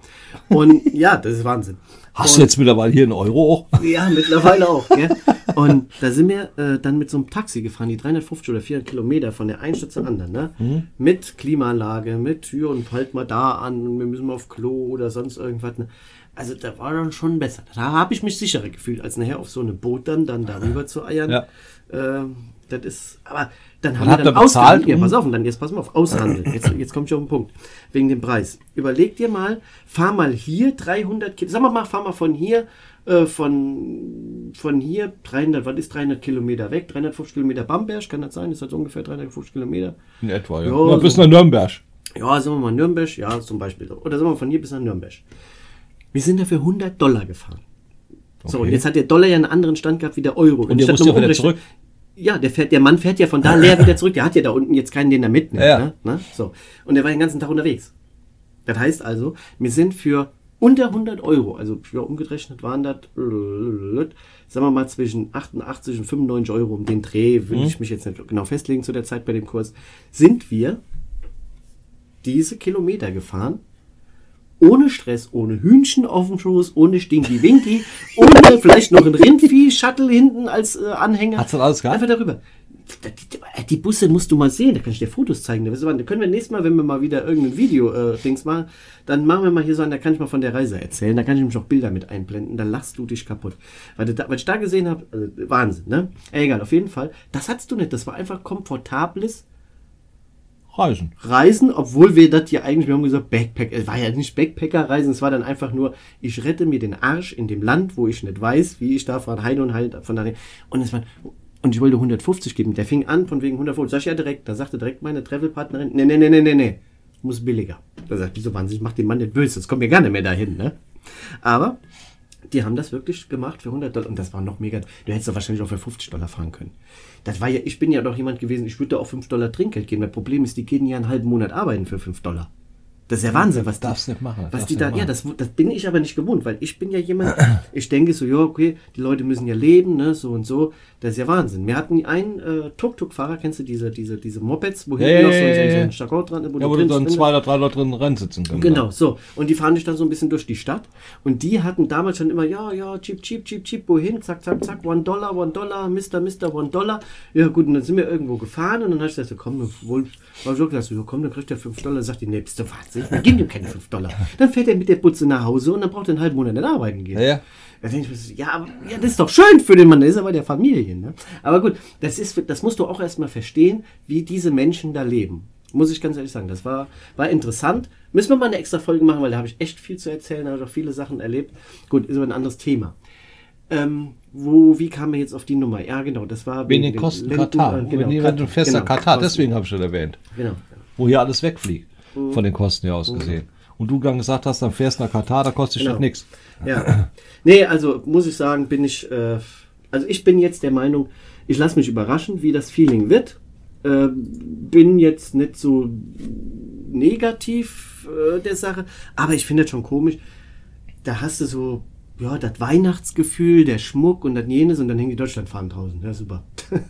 Und ja, das ist Wahnsinn. Hast du jetzt mittlerweile hier einen Euro auch? Ja, mittlerweile auch. Gell? Und da sind wir äh, dann mit so einem Taxi gefahren, die 350 oder 400 Kilometer von der einen Stadt zur anderen. Ne? Mit Klimaanlage, mit Tür und halt mal da an und wir müssen mal auf Klo oder sonst irgendwas. Ne? Also da war dann schon besser. Da habe ich mich sicherer gefühlt, als nachher auf so eine Boot dann, dann darüber zu eiern. Ja. Ähm, das ist, aber dann haben wir dann ausgehandelt. Ja, pass auf, und dann jetzt pass mal auf, aushandeln. Jetzt, jetzt komme ich auf den Punkt. Wegen dem Preis. Überleg dir mal, fahr mal hier 300 Kilometer, sagen wir mal, fahr mal von hier, äh, von, von hier 300, was ist 300 Kilometer weg? 350 Kilometer Bamberg, kann das sein? Ist das ungefähr 350 Kilometer? In etwa, ja. Ja, ja bis so- nach Nürnberg. Ja, sagen wir mal Nürnberg, ja, zum Beispiel. Oder sagen wir von hier bis nach Nürnberg. Wir sind dafür 100 Dollar gefahren. So, Okay. und jetzt hat der Dollar ja einen anderen Stand gehabt wie der Euro. Und der musste ja wieder zurück. Ja, der, fährt, der Mann fährt ja von da leer wieder zurück. Der hat ja da unten jetzt keinen, den er mitnimmt. Ja, ja. Ne? Ne? So. Und der war den ganzen Tag unterwegs. Das heißt also, wir sind für unter 100 Euro, also für umgerechnet waren das, sagen wir mal, zwischen 88 und 95 Euro um den Dreh, will Mhm. ich mich jetzt nicht genau festlegen zu der Zeit bei dem Kurs, sind wir diese Kilometer gefahren. Ohne Stress, ohne Hühnchen auf dem Schoß, ohne Stinky Winky, ohne vielleicht noch ein Rindvieh-Shuttle hinten als äh, Anhänger. Hat's das alles gehabt? Einfach darüber. Die, die, Busse musst du mal sehen, da kann ich dir Fotos zeigen. Da können wir nächstes Mal, wenn wir mal wieder irgendein Video-Dings machen, dann machen wir mal hier so einen, da kann ich mal von der Reise erzählen. Da kann ich nämlich auch Bilder mit einblenden, da lachst du dich kaputt. Weil was ich da gesehen habe, also Wahnsinn, ne? Egal, auf jeden Fall. Das hattest du nicht, das war einfach komfortables Reisen. Reisen, obwohl wir das hier eigentlich, wir haben gesagt, Backpack, es war ja nicht Backpacker-Reisen, es war dann einfach nur, ich rette mir den Arsch in dem Land, wo ich nicht weiß, wie ich da von Heide und Heil von da und es war, und ich wollte 150 geben, der fing an von wegen 150, sag ich ja direkt, da sagte direkt meine Travelpartnerin, nee, nee, nee, nee, nee, nee, muss billiger. Da sagt, wieso wahnsinnig, mach den Mann nicht böse, das kommt mir gar nicht mehr dahin, ne? Aber, die haben das wirklich gemacht für 100 Dollar und das war noch mega. Du hättest doch wahrscheinlich auch für 50 Dollar fahren können. Das war ja, ich bin ja doch jemand gewesen, ich würde auf 5 Dollar Trinkgeld geben. Das Problem ist, die gehen ja einen halben Monat arbeiten für 5 Dollar. Das ist ja Wahnsinn, was Darfst nicht machen, Was die da, machen. ja, das, das bin ich aber nicht gewohnt, weil ich bin ja jemand, ich denke so, ja, okay, die Leute müssen ja leben, ne, so und so. Das ist ja Wahnsinn. Wir hatten einen äh, Tuk-Tuk-Fahrer, kennst du diese, diese, diese Mopeds, wo Ja, hinten ja, noch so, ja, so, so ja. ein Stakot dran ist, Ja, wo du dann zwei oder drei Leute drin rein sitzen kannst. Genau, so. Und die fahren dich dann so ein bisschen durch die Stadt. Und die hatten damals schon immer, ja, ja, cheap, cheap, cheap, cheap, wohin? Zack, zack, zack, one Dollar, one Dollar, Mister, Mister, one Dollar. Ja, gut, und dann sind wir irgendwo gefahren und dann hast du gesagt, so, komm, wohl, war so gesagt, so, ja, komm, dann kriegt er fünf Dollar. Sagt die, nee, bist du wahnsinnig? Wir geben ihm keine fünf Dollar. Dann fährt er mit der Butze nach Hause und dann braucht er einen halben Monat nicht arbeiten gehen. Ja, ja. Da denke ich mir ja, aber, ja, das ist doch schön für den Mann, der ist aber der Familie. Ne? Aber gut, das, ist, das musst du auch erstmal verstehen, wie diese Menschen da leben. Muss ich ganz ehrlich sagen. Das war, war interessant. Müssen wir mal eine extra Folge machen, weil da habe ich echt viel zu erzählen, da habe ich auch viele Sachen erlebt. Gut, ist aber ein anderes Thema. Ähm, wo, wie kam er jetzt auf die Nummer? Ja, genau, das war Wegen den Kosten Katar. Genau, Genau, fester genau, Katar, Kosten. deswegen habe ich das erwähnt. Genau. Wo hier alles wegfliegt. Von den Kosten her aus gesehen. Und du dann gesagt hast, dann fährst du nach Katar, da kostet Genau. nichts. Ja. Nee, also muss ich sagen, bin ich, äh, also ich bin jetzt der Meinung, ich lasse mich überraschen, wie das Feeling wird. Äh, bin jetzt nicht so negativ äh, der Sache, aber ich finde das schon komisch. Da hast du so, ja, das Weihnachtsgefühl, der Schmuck und dann jenes und dann hängen die Deutschlandfahnen draußen. Ja, super.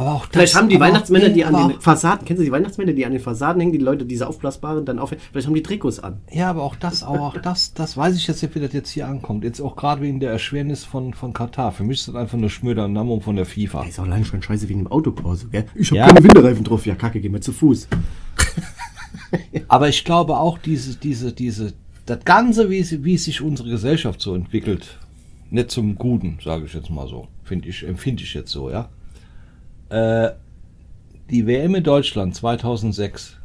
Aber auch das, Vielleicht haben die aber Weihnachtsmänner, die an aber den Fassaden, kennen Sie die Weihnachtsmänner, die an den Fassaden hängen, die Leute, diese aufblasbaren, dann auf, vielleicht haben die Trikots an. Ja, aber auch das, auch, auch das, das weiß ich jetzt nicht, wie das jetzt hier ankommt. Jetzt auch gerade wegen der Erschwernis von, von Katar. Für mich ist das einfach nur Schnöder Nammung von der FIFA. Ist auch allein schon scheiße wegen dem Autopause, gell? Ich hab Ja. keine Winterreifen drauf. Ja, kacke, gehen wir zu Fuß. Aber ich glaube auch, diese, diese, diese, das Ganze, wie, wie sich unsere Gesellschaft so entwickelt, nicht zum Guten, sage ich jetzt mal so, finde ich, empfinde ich jetzt so, ja. Äh, die WM in Deutschland 2006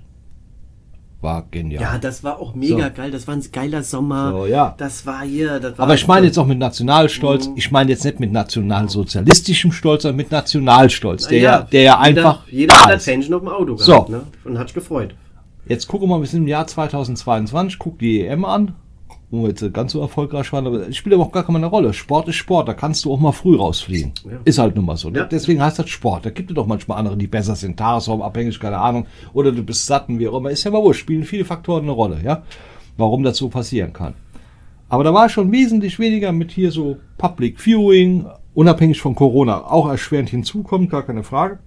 war genial. Ja, das war auch mega So. geil. Das war ein geiler Sommer. So, ja. Das war hier. Das war Aber ich meine jetzt auch mit Nationalstolz, Mhm. ich meine jetzt nicht mit nationalsozialistischem Stolz, sondern mit Nationalstolz, der, ja, der ja jeder, einfach Jeder hat. Fähnchen auf dem Auto So. gehabt, ne? Und hat sich gefreut. Jetzt gucken wir mal, wir sind im Jahr 2022, guck die EM an, wo wir jetzt ganz so erfolgreich waren, aber es spielt aber auch gar keine Rolle. Sport ist Sport, da kannst du auch mal früh rausfliegen. Ja. Ist halt nun mal so. ne? Ja. Deswegen heißt das Sport. Da gibt es doch manchmal andere, die besser sind, tagesformabhängig, keine Ahnung, oder du bist satten, wie auch immer. Ist ja mal wurscht, spielen viele Faktoren eine Rolle, ja, warum das so passieren kann. Aber da war schon wesentlich weniger mit hier so Public Viewing, unabhängig von Corona, auch erschwerend hinzukommt, gar keine Frage.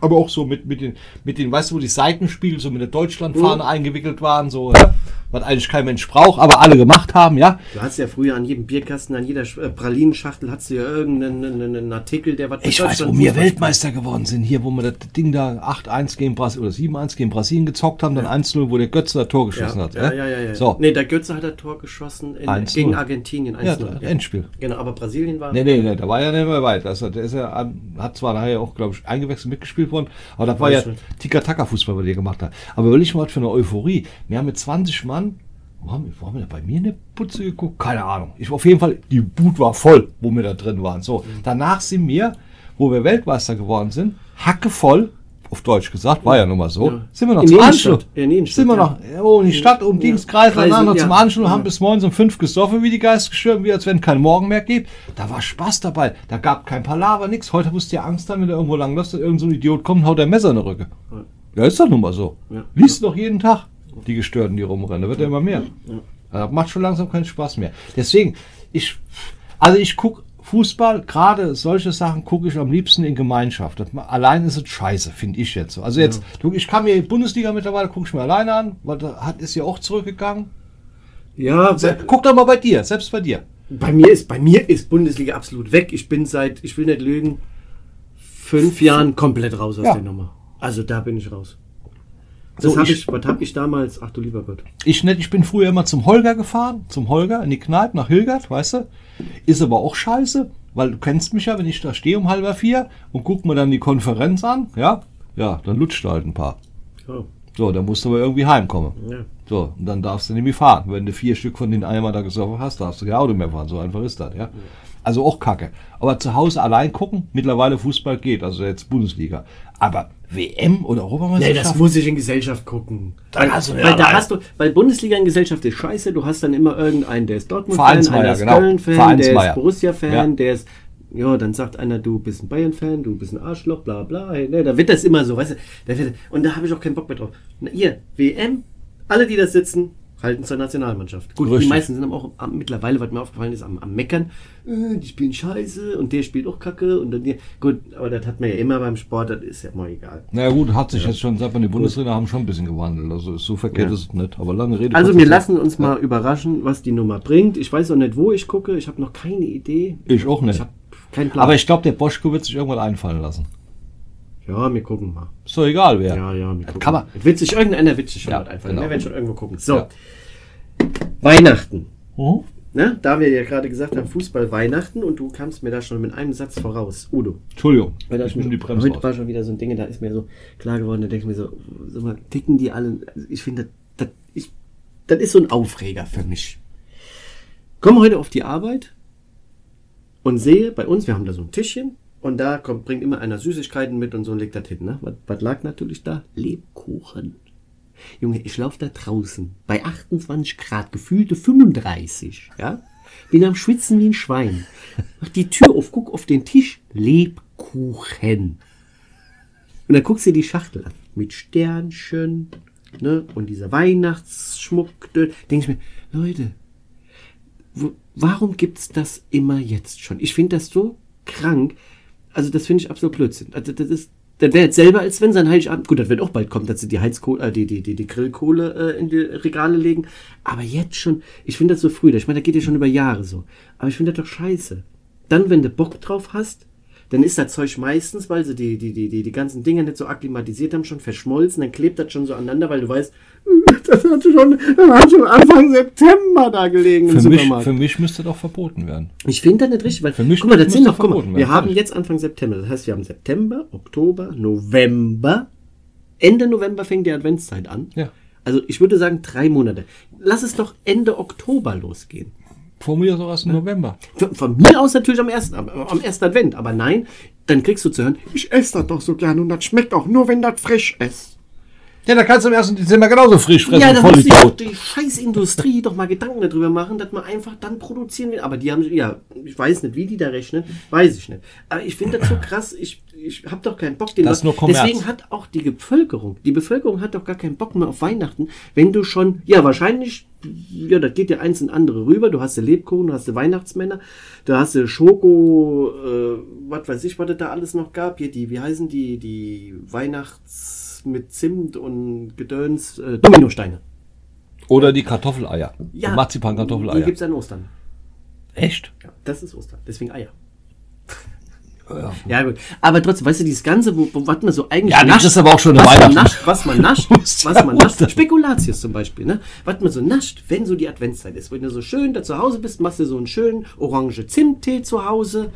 Aber auch so mit, mit den, mit den, weißt du, wo die Seitenspiegel so mit der Deutschlandfahne Mhm. eingewickelt waren, so, ja, was eigentlich kein Mensch braucht, aber alle gemacht haben, ja. Du hast ja früher an jedem Bierkasten, an jeder äh, Pralinenschachtel, hast du ja irgendeinen einen, einen Artikel, der was Ich weiß, wo wir Weltmeister geworden sind, hier, wo wir das Ding da 8-1 gegen Brasilien oder 7-1 gegen Brasilien gezockt haben, dann 1-0, wo der Götze das Tor geschossen Ja, hat. ja, ja, ja, ja. So, Nee, der Götze hat das Tor geschossen in, 1-0. gegen Argentinien 1-0. ja, Endspiel. Genau, aber Brasilien war. Nee, nee, nee, da war ja nicht mehr weit. Also, der ist ja, hat zwar nachher auch, glaube ich, eingewechselt mitgespielt worden, aber das war ja. Tiki-Taka-Fußball, was der gemacht hat. Aber überleg mal, was für eine Euphorie. Wir haben mit 20 Mann, wo haben, wir, wo haben wir da bei mir eine Putze geguckt? Keine Ahnung. Ich, auf jeden Fall, die Boot war voll, wo wir da drin waren. So, danach sind wir, wo wir Weltmeister geworden sind, hackevoll, auf Deutsch gesagt, war ja nun mal so, Ja. sind wir noch In zum Anschluss. Ja, in sind wir ja. noch, ja, oh, in die Stadt um Dings, Kreis, Kreise, noch ja. zum Anschluss, Ja. haben bis morgens um fünf gesoffen, wie die Geistgeschirr, wie als wenn kein Morgen mehr gibt. Da war Spaß dabei. Da gab kein Palaver, nix. Heute musst du ja Angst haben, wenn du irgendwo lang läufst, dass irgend so ein Idiot kommt und haut der Messer in die Rücke. Ja, ist doch nun mal so. Ja. Liest du doch jeden Tag die Gestörten, die rumrennen. Da wird ja immer mehr. Das macht schon langsam keinen Spaß mehr. Deswegen, ich, also ich gucke Fußball, gerade solche Sachen gucke ich am liebsten in Gemeinschaft. Das, allein ist es scheiße, finde ich jetzt so. Also jetzt, du, ich kann mir die Bundesliga mittlerweile, gucke ich mir alleine an, weil da hat, ist ja auch zurückgegangen. Ja, Guck doch mal bei dir, selbst bei dir. Bei mir ist, bei mir ist Bundesliga absolut weg. Ich bin seit, ich will nicht lügen, fünf Jahren komplett raus aus Ja. der Nummer. Also da bin ich raus. So, habe ich- ich, was habe ich damals? Ach du lieber Gott. Ich nicht, ich bin früher immer zum Holger gefahren, zum Holger in die Kneipe nach Hilgert, weißt du? Ist aber auch scheiße, weil du kennst mich ja, wenn ich da stehe um halb vier und guck mir dann die Konferenz an, ja? Ja, dann lutscht du halt ein paar. Oh, So, dann musst du aber irgendwie heimkommen. ja. So, und dann darfst du nämlich fahren. Wenn du vier Stück von den Eimer da gesoffen hast, darfst du kein Auto mehr fahren. So einfach ist das, ja. Also auch kacke. Aber zu Hause allein gucken, mittlerweile Fußball geht, also jetzt Bundesliga. Aber WM oder Nee, Europameisterschaft? das muss ich in Gesellschaft gucken. Dann Weil, hast du weil da hast du, weil Bundesliga in Gesellschaft ist scheiße, du hast dann immer irgendeinen, der ist Dortmund-Fan, einer ist genau. Köln-Fan, der ist Borussia-Fan, Ja. der ist, ja, dann sagt einer, du bist ein Bayern-Fan, du bist ein Arschloch, bla bla. Ne, da wird das immer so, weißt du. Und da habe ich auch keinen Bock mehr drauf. Na, hier, WM, alle, die da sitzen, halten zur Nationalmannschaft. Gut, die Richtig. meisten sind aber auch am, mittlerweile, was mir aufgefallen ist, am, am Meckern. Äh, die spielen scheiße und der spielt auch kacke. Und dann die, gut, aber das hat man ja immer beim Sport, das ist ja mal egal. Na ja, gut, hat sich jetzt schon, seit man die Bundestrainer haben, schon ein bisschen gewandelt. Also so verkehrt Ja. ist es nicht. Aber lange Rede. Also wir lassen uns mal überraschen, was die Nummer bringt. Ich weiß auch nicht, wo ich gucke. Ich habe noch keine Idee. Ich auch nicht. Ich habe keinen Plan. Aber ich glaube, der Boschko wird sich irgendwann einfallen lassen. Ja, wir gucken mal. Ist doch egal, wer. Ja, ja, wir gucken kann man- mal. Wird sich irgendeiner wird sich schon Ja, einfallen. genau. Wir werden schon irgendwo gucken. So, Ja. Weihnachten. Mhm. Ne? Da wir ja gerade gesagt haben, Fußball Weihnachten und du kamst mir da schon mit einem Satz voraus. Udo. Entschuldigung. Weil da Ich mir, die Bremse heute raus. war schon wieder so ein Ding, da ist mir so klar geworden, da denke ich mir so, sag mal, ticken die alle, ich finde, das, das, ich, das ist so ein Aufreger für mich. Komme heute auf die Arbeit und sehe bei uns, wir haben da so ein Tischchen und da kommt, bringt immer einer Süßigkeiten mit und so und legt das hin. Ne? Was, was lag natürlich da? Lebkuchen. Junge, ich laufe da draußen bei 28 Grad, gefühlte 35, ja? Bin am Schwitzen wie ein Schwein. Mach die Tür auf, guck auf den Tisch, Lebkuchen. Und dann guckst du dir die Schachtel an, mit Sternchen, ne, und dieser Weihnachtsschmuck. Denke ich mir, Leute, warum gibt's das immer jetzt schon? Ich finde das so krank. Also das finde ich absolut Blödsinn. Also das ist, das wäre jetzt selber, als wenn sein Heiligabend, gut, das wird auch bald kommen, dass sie die Heizkohle, äh, die, die, die, die Grillkohle äh, in die Regale legen. Aber jetzt schon, ich finde das so früh. Ich meine, da geht ja schon über Jahre so. Aber ich finde das doch scheiße. Dann, wenn du Bock drauf hast, dann ist das Zeug meistens, weil sie die, die, die, die, die ganzen Dinger nicht so akklimatisiert haben, schon verschmolzen, dann klebt das schon so aneinander, weil du weißt, das hat schon, das hat schon Anfang September da gelegen im Für mich, Supermarkt. für mich müsste doch verboten werden. Ich finde das nicht richtig, weil Für mich guck mal, das sind das noch, guck mal, wir werden, haben jetzt Anfang September, das heißt, wir haben September, Oktober, November, Ende November fängt die Adventszeit an. Ja. Also ich würde sagen drei Monate. Lass es doch Ende Oktober losgehen. Von mir aus auch erst im November. Von, von mir aus natürlich am ersten, am, am ersten Advent, aber nein, dann kriegst du zu hören, ich esse das doch so gerne und das schmeckt auch nur, wenn das frisch ist. Ja, da kannst du am 1. Dezember genauso frisch fressen, Ja, da muss sich doch Vollidiot. die Scheißindustrie doch mal Gedanken darüber machen, dass man einfach dann produzieren will. Aber die haben, ja, ich weiß nicht, wie die da rechnen, weiß ich nicht. Aber ich finde das so krass, ich, ich habe doch keinen Bock. Den Das ist nur Kommerz. Deswegen hat auch die Bevölkerung, die Bevölkerung hat doch gar keinen Bock mehr auf Weihnachten, wenn du schon, ja, wahrscheinlich, ja, das geht ja eins in andere rüber. Du hast ja Lebkuchen, du hast ja Weihnachtsmänner, du hast ja Schoko, äh, was weiß ich, was es da alles noch gab. Hier die, wie heißen die, die Weihnachts mit Zimt und Gedöns, äh, Dominosteine. Oder die Kartoffeleier. Ja, Die Die Marzipan-Kartoffeleier. gibt es an Ostern. Echt? Ja, das ist Ostern. Deswegen Eier. Ja. Ja, gut. Aber trotzdem, weißt du, dieses Ganze, wo, wo was man so eigentlich Ja, das ist aber auch schon eine was man nascht, was man nascht, was man nascht. Spekulatius zum Beispiel, ne? Was man so nascht, wenn so die Adventszeit ist. Wenn du so schön da zu Hause bist, machst du so einen schönen orange Zimttee zu Hause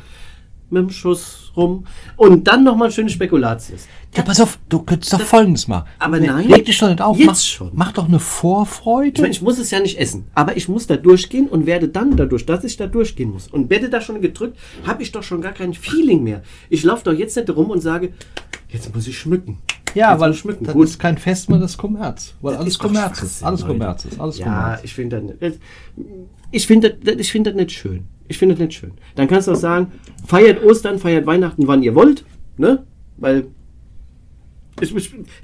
mit dem Schuss rum und dann nochmal ein schönes Spekulatius. Ja, pass auf, du könntest doch Folgendes machen. Aber nein. Leg dich doch nicht auf. Jetzt mach, schon. Mach doch eine Vorfreude. Ich meine, ich muss es ja nicht essen, aber ich muss da durchgehen und werde dann dadurch, dass ich da durchgehen muss und werde da schon gedrückt, habe ich doch schon gar kein Feeling mehr. Ich laufe doch jetzt nicht rum und sage, jetzt muss ich schmücken. Ja, weil schmücken. das Gut. ist kein Fest mehr, das ist Kommerz. Weil Das alles ist Kommerz ist. Alles Leute. Kommerz ist. Alles Ja, Kommerz. ich finde das nicht. Ich finde das, ich finde das nicht schön. Ich finde das nicht schön. Dann kannst du auch sagen, feiert Ostern, feiert Weihnachten, wann ihr wollt, ne? Weil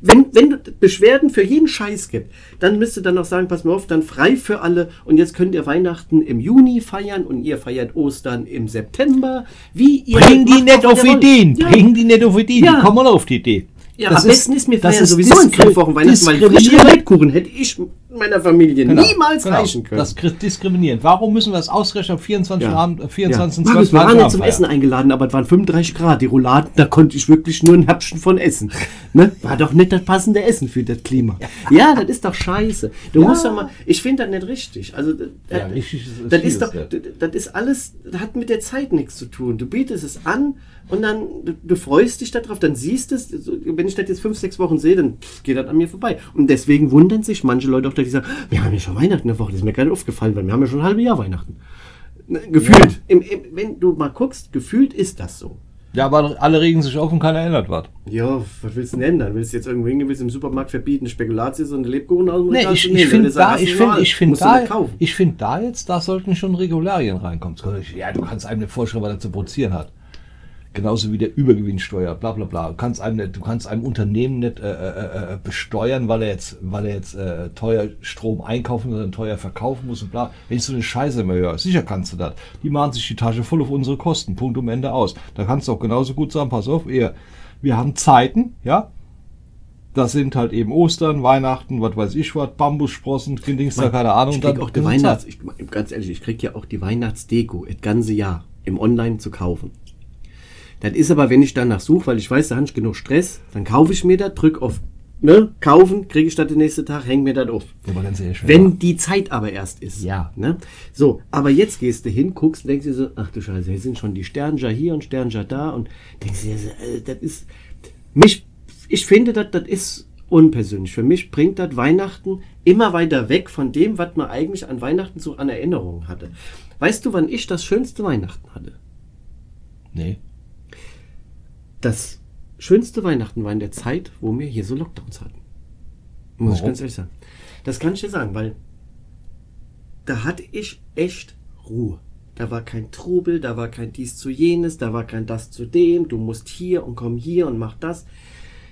wenn, wenn es Beschwerden für jeden Scheiß gibt, dann müsst ihr dann noch sagen, pass mal auf, dann frei für alle und jetzt könnt ihr Weihnachten im Juni feiern und ihr feiert Ostern im September. Wie ihr Bring die nicht auf. Ideen. Ja. Bring die nicht auf Ideen. Ja. Die kommen alle auf die Idee. Ja, Das am besten ist mir das ist sowieso in fünf Wochen Weihnachten, weil frische diskriminierend. Lebkuchen hätte ich meiner Familie Genau, niemals genau. reichen können. Das ist diskriminierend. Warum müssen wir das ausgerechnet am 24. Abend, äh, 24. Ja. Markus, wir waren ja zum? Essen eingeladen, aber es waren 35 Grad. Die Rouladen, da konnte ich wirklich nur ein Häppchen von essen. Ne? War doch nicht das passende Essen für das Klima. Ja, das ist doch scheiße. Du musst doch mal, ich finde das nicht richtig. Also, das, Ja, richtig ist- das ist doch, vieles, das ist alles, das hat mit der Zeit nichts zu tun. Du bietest es an und dann, du, du freust dich darauf, dann siehst es. So, Wenn ich das jetzt fünf, sechs Wochen sehe, dann geht das an mir vorbei. Und deswegen wundern sich manche Leute auch, dass die sagen, wir haben ja schon Weihnachten eine Woche, das ist mir gar nicht aufgefallen, weil wir haben ja schon ein halbes Jahr Weihnachten. Ne, Gefühlt. Im, im, wenn du mal guckst, gefühlt ist das so. Ja, aber alle regen sich auf und keiner ändert was. Ja, was willst du denn ändern? Willst du jetzt irgendwo hingehen, willst du im Supermarkt verbieten, Spekulatius und Lebkuchen aus dem Nee, Regal ich, ich finde da, ich finde, ich finde da, ich finde da jetzt, da sollten schon Regularien reinkommen. Ja, du kannst einem nicht vorschreiben, was er zu produzieren hat. Genauso wie der Übergewinnsteuer, bla bla bla. Du kannst einem, nicht- du kannst einem Unternehmen nicht äh, äh, äh, besteuern, weil er jetzt, weil er jetzt äh, teuer Strom einkaufen oder teuer verkaufen muss und bla. Wenn ich so eine Scheiße immer höre, sicher kannst du das. Die machen sich die Tasche voll auf unsere Kosten. Punkt um Ende aus. Da kannst du auch genauso gut sagen, pass auf, ihr, wir haben Zeiten, ja. Das sind halt eben Ostern, Weihnachten, was weiß ich was, Bambussprossen, Kindingster, keine Ahnung. Ich krieg auch die Weihnachts... Ich, ganz ehrlich, ich krieg ja auch die Weihnachtsdeko das ganze Jahr im Online zu kaufen. Das ist aber, wenn ich danach suche, weil ich weiß, da habe ich genug Stress, dann kaufe ich mir das, drück auf ne, kaufen, kriege ich das den nächsten Tag, häng mir das auf. Aber ganz ehrlich, Wenn die Zeit aber erst ist. Ja. Ne? So, aber jetzt gehst du hin, guckst und denkst dir so, ach du Scheiße, hier sind schon die Sternja hier und Sternja da und denkst dir, so, äh, das ist, mich, ich finde, das, das ist unpersönlich. Für mich bringt das Weihnachten immer weiter weg von dem, was man eigentlich an Weihnachten so an Erinnerungen hatte. Weißt du, wann ich das schönste Weihnachten hatte? Nee. Das schönste Weihnachten war in der Zeit, wo wir hier so Lockdowns hatten. Muss ich Warum? ganz ehrlich sagen. Das kann ich dir sagen, weil da hatte ich echt Ruhe. Da war kein Trubel, da war kein dies zu jenes, da war kein das zu dem, du musst hier und komm hier und mach das.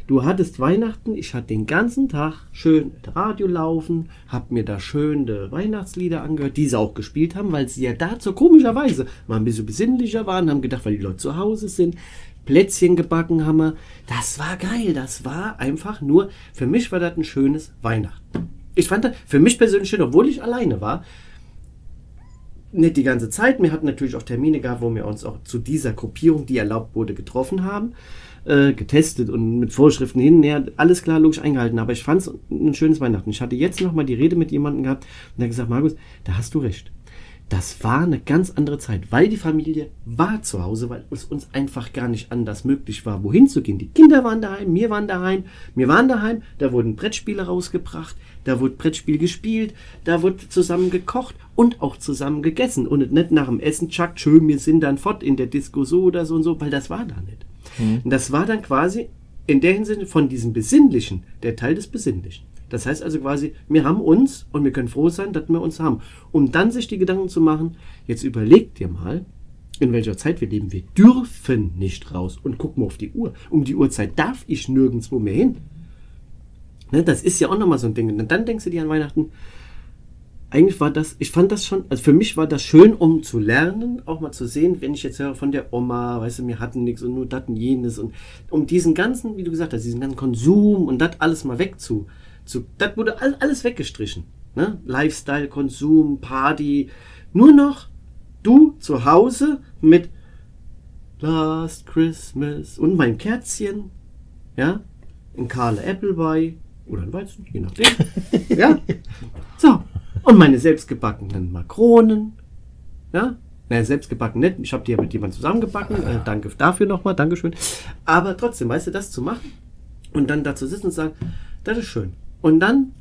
Du hattest Weihnachten, ich hatte den ganzen Tag schön Radio laufen, hab mir da schön die Weihnachtslieder angehört, die sie auch gespielt haben, weil sie ja dazu komischerweise mal ein bisschen besinnlicher waren, haben gedacht, weil die Leute zu Hause sind, Plätzchen gebacken haben wir. Das war geil, das war einfach nur, für mich war das ein schönes Weihnachten. Ich fand das für mich persönlich schön, obwohl ich alleine war, nicht die ganze Zeit. Wir hatten natürlich auch Termine gehabt, wo wir uns auch zu dieser Gruppierung, die erlaubt wurde, getroffen haben, äh, getestet und mit Vorschriften hin, ja, alles klar, logisch eingehalten. Aber ich fand es ein schönes Weihnachten. Ich hatte jetzt noch mal die Rede mit jemandem gehabt und der hat gesagt, Markus, da hast du recht. Das war eine ganz andere Zeit, weil die Familie war zu Hause, weil es uns einfach gar nicht anders möglich war, wohin zu gehen. Die Kinder waren daheim, wir waren daheim, wir waren daheim, da wurden Brettspiele rausgebracht, da wurde Brettspiel gespielt, da wurde zusammen gekocht und auch zusammen gegessen. Und nicht nach dem Essen, tschak, schön, wir sind dann fort in der Disco so oder so und so, weil das war da nicht. Und das war dann quasi in der Hinsicht von diesem Besinnlichen, der Teil des Besinnlichen. Das heißt also quasi, wir haben uns und wir können froh sein, dass wir uns haben. Um dann sich die Gedanken zu machen, jetzt überleg dir mal, in welcher Zeit wir leben. Wir dürfen nicht raus. Und guck mal auf die Uhr. Um die Uhrzeit darf ich nirgendwo mehr hin. Ne, das ist ja auch nochmal so ein Ding. Und dann denkst du dir an Weihnachten, eigentlich war das, ich fand das schon, also für mich war das schön, um zu lernen, auch mal zu sehen, wenn ich jetzt höre von der Oma, weißt du, wir hatten nichts und nur das und jenes und um diesen ganzen, wie du gesagt hast, diesen ganzen Konsum und das alles mal wegzu, zu, das wurde all, alles weggestrichen. Ne? Lifestyle, Konsum, Party, nur noch du zu Hause mit Last Christmas und mein Kerzchen, ja, ein Karle Appleby oder ein Weizen, je nachdem, ja, so, und meine selbstgebackenen Makronen. Ja? Naja, selbstgebacken nicht. Ich habe die ja mit jemandem zusammengebacken. Äh, danke dafür nochmal. Dankeschön. Aber trotzdem, weißt du, das zu machen und dann da zu sitzen und sagen, das ist schön. Und dann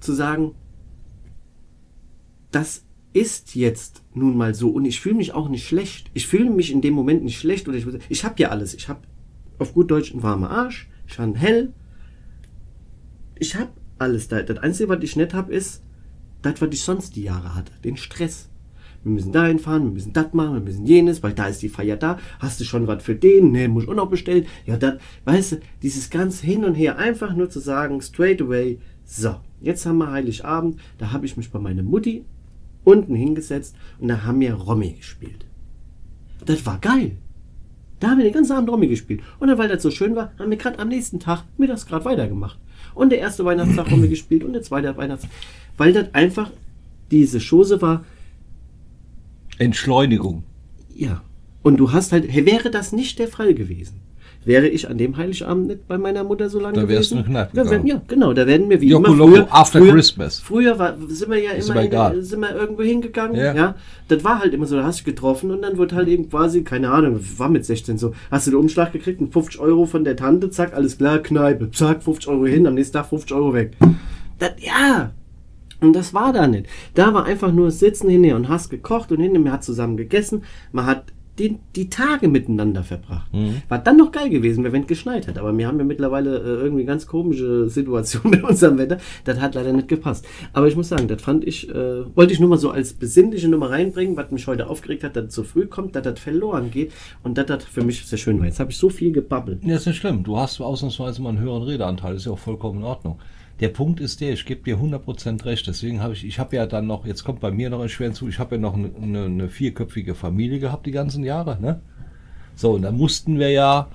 zu sagen, das ist jetzt nun mal so und ich fühle mich auch nicht schlecht. Ich fühle mich in dem Moment nicht schlecht oder ich, ich habe ja alles. Ich habe auf gut Deutsch einen warmen Arsch. Ich kann hell. Ich habe alles da. Das Einzige, was ich nicht habe, ist, das, was ich sonst die Jahre hatte, den Stress. Wir müssen dahin fahren, wir müssen das machen, wir müssen jenes, weil da ist die Feier da. Hast du schon was für den? Ne, muss ich auch noch bestellen. Ja, das, weißt du, dieses ganz hin und her, einfach nur zu sagen, straight away, so, jetzt haben wir Heiligabend, da habe ich mich bei meiner Mutti unten hingesetzt und da haben wir Romy gespielt. Das war geil. Da haben wir den ganzen Abend Romy gespielt. Und dann, weil das so schön war, haben wir gerade am nächsten Tag mir das gerade weitergemacht. Und der erste Weihnachtstag wir gespielt und der zweite Weihnachtstag. Weil das einfach diese Chose war, Entschleunigung. ja. Und du hast halt, wäre das nicht der Fall gewesen, wäre ich an dem Heiligabend nicht bei meiner Mutter so lange Da gewesen. wärst du in da. Ja, genau, da werden wir wie Joko immer Loco, früher, after früher, Christmas. Früher war, sind wir ja Ist immer, in, sind wir irgendwo hingegangen, Ja. ja. Das war halt immer so, da hast du getroffen und dann wird halt eben quasi, keine Ahnung, war mit 16 so, hast du den Umschlag gekriegt, und 50 Euro von der Tante, zack, alles klar, Kneipe, zack, 50 Euro hin, am nächsten Tag 50 Euro weg. Das, ja, und das war da nicht. Da war einfach nur Sitzen hinher und hast gekocht und hinher, man hat zusammen gegessen, man hat den, die Tage miteinander verbracht. Mhm. War dann noch geil gewesen, wenn es geschneit hat. Aber wir haben ja mittlerweile äh, irgendwie ganz komische Situation mit unserem Wetter. Das hat leider nicht gepasst. Aber ich muss sagen, das fand ich, äh, wollte ich nur mal so als besinnliche Nummer reinbringen, was mich heute aufgeregt hat, dass es zu früh kommt, dass das verloren geht und dass das für mich sehr schön war. Jetzt habe ich so viel gebabbelt. Ja, ist nicht schlimm. Du hast ausnahmsweise mal einen höheren Redeanteil. ist ja auch vollkommen in Ordnung. Der Punkt ist der, ich gebe dir 100% recht. Deswegen habe ich, ich habe ja dann noch, jetzt kommt bei mir noch ein schweren zu, ich habe ja noch eine, eine, eine vierköpfige Familie gehabt die ganzen Jahre. Ne? So, und da mussten wir ja,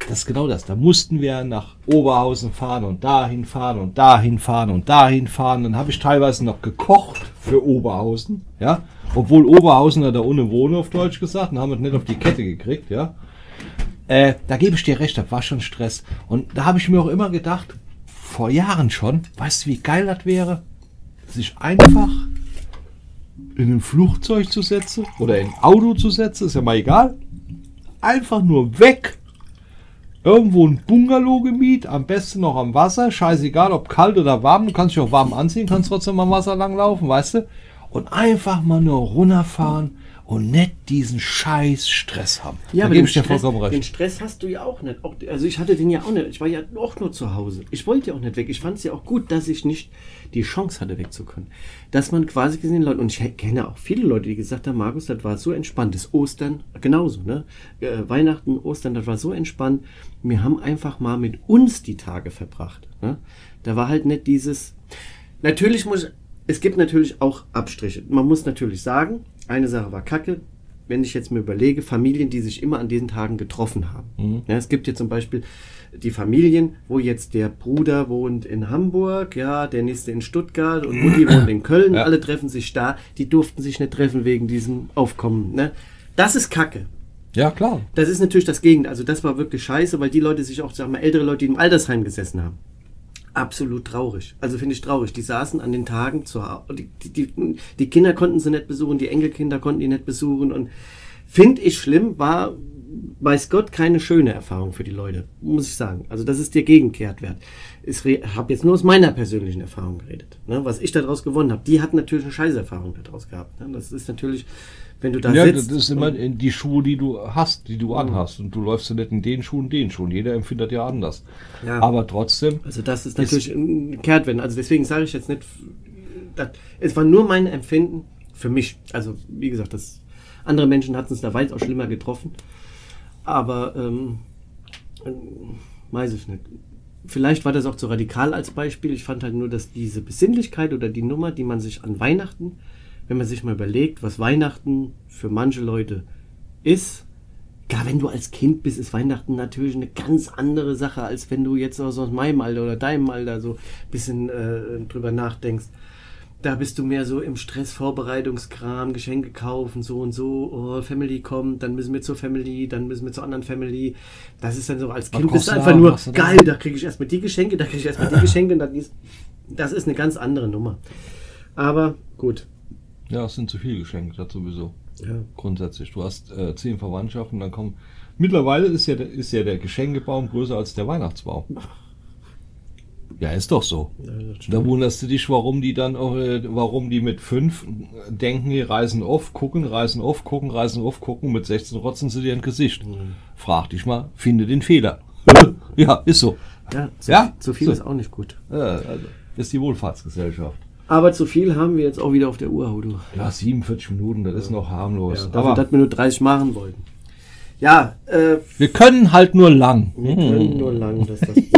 das ist genau das, da mussten wir nach Oberhausen fahren und dahin fahren und dahin fahren und dahin fahren. Dann habe ich teilweise noch gekocht für Oberhausen, ja. Obwohl Oberhausen da ohne wohne, auf Deutsch gesagt, und haben wir nicht auf die Kette gekriegt, ja. Äh, da gebe ich dir recht, das war schon Stress. Und da habe ich mir auch immer gedacht, vor Jahren schon, weißt du, wie geil das wäre, sich einfach in ein Flugzeug zu setzen oder in ein Auto zu setzen, ist ja mal egal. Einfach nur weg. Irgendwo ein Bungalow gemietet, am besten noch am Wasser, scheißegal ob kalt oder warm, du kannst dich auch warm anziehen, kannst trotzdem am Wasser lang laufen, weißt du? Und einfach mal nur runterfahren und nicht diesen scheiß Stress haben. Ja, da aber den ich Stress, den. Stress hast du ja auch nicht. Also ich hatte den ja auch nicht. Ich war ja auch nur zu Hause. Ich wollte ja auch nicht weg. Ich fand es ja auch gut, dass ich nicht die Chance hatte, wegzukommen. Dass man quasi gesehen Leute, und ich kenne auch viele Leute, die gesagt haben, Markus, das war so entspannt. Das Ostern, genauso, ne? Äh, Weihnachten, Ostern, das war so entspannt. Wir haben einfach mal mit uns die Tage verbracht. Ne? Da war halt nicht dieses. Natürlich muss. Es gibt natürlich auch Abstriche. Man muss natürlich sagen, eine Sache war kacke, wenn ich jetzt mir überlege, Familien, die sich immer an diesen Tagen getroffen haben. Ja, es gibt hier zum Beispiel die Familien, wo jetzt der Bruder wohnt in Hamburg, ja, der nächste in Stuttgart und Mutti wohnt in Köln, Ja. alle treffen sich da, die durften sich nicht treffen wegen diesem Aufkommen. Ne? Das ist Kacke. Ja, klar. Das ist natürlich das Gegenteil. Also das war wirklich scheiße, weil die Leute sich auch, sag mal, ältere Leute, die im Altersheim gesessen haben. Absolut traurig. Also finde ich traurig. Die saßen an den Tagen zu Hause. Die, die, die, Kinder konnten sie nicht besuchen, die Enkelkinder konnten die nicht besuchen. Und finde ich schlimm, war, weiß Gott, keine schöne Erfahrung für die Leute, muss ich sagen. Also das ist der Gegenkehrtwert. Ich habe jetzt nur aus meiner persönlichen Erfahrung geredet. Ne? Was ich daraus gewonnen habe. Die hatten natürlich eine Scheißerfahrung daraus gehabt. Ne? Das ist natürlich, wenn du da Ja, das sitzt. ist immer in die Schuhe, die du hast, die du anhast. Und du läufst ja nicht in den Schuhen, den Schuhen. Jeder empfindet ja anders. Ja. Aber trotzdem, Also das ist natürlich ein Kehrtwenden. Also deswegen sage ich jetzt nicht, das, es war nur mein Empfinden für mich. Also wie gesagt, das, andere Menschen hatten es da weit auch schlimmer getroffen. Aber ähm, ähm, weiß ich nicht. Vielleicht war das auch zu radikal als Beispiel. Ich fand halt nur, dass diese Besinnlichkeit oder die Nummer, die man sich an Weihnachten, wenn man sich mal überlegt, was Weihnachten für manche Leute ist, Klar, wenn du als Kind bist, ist Weihnachten natürlich eine ganz andere Sache, als wenn du jetzt aus, meinem Alter oder deinem Alter so ein bisschen äh, drüber nachdenkst. Da bist du mehr so im Stress, Vorbereitungskram, Geschenke kaufen, so und so, oh, Family kommt, dann müssen wir zur Family, dann müssen wir zur anderen Family. Das ist dann so, als Kind bist du einfach nur, da? geil, da kriege ich erstmal die Geschenke, da kriege ich erstmal die Geschenke und dann ist, das ist eine ganz andere Nummer. Aber gut. ja, es sind zu viele Geschenke, das sowieso. Ja. Grundsätzlich. Du hast äh, zehn Verwandtschaften, dann kommen. Mittlerweile ist ja, der- ist ja der Geschenkebaum größer als der Weihnachtsbaum. Ja, ist doch so. Da wunderst du dich, warum die dann auch, äh, warum die mit fünf denken, die reisen auf, gucken, reisen auf, gucken, reisen auf, gucken, mit 16 rotzen sie dir ein Gesicht. Frag dich mal, finde den Fehler. ja, ist so. Ja, zu, Ja? zu viel So. ist auch nicht gut. Äh, also, ist die Wohlfahrtsgesellschaft. Aber zu viel haben wir jetzt auch wieder auf der Uhr, Hudu. Ja, 47 Minuten, das ist noch harmlos. Ja, dafür, Aber dass wir nur 30 machen wollten. Ja, äh, wir können halt nur lang. wir können nur lang, das ist das.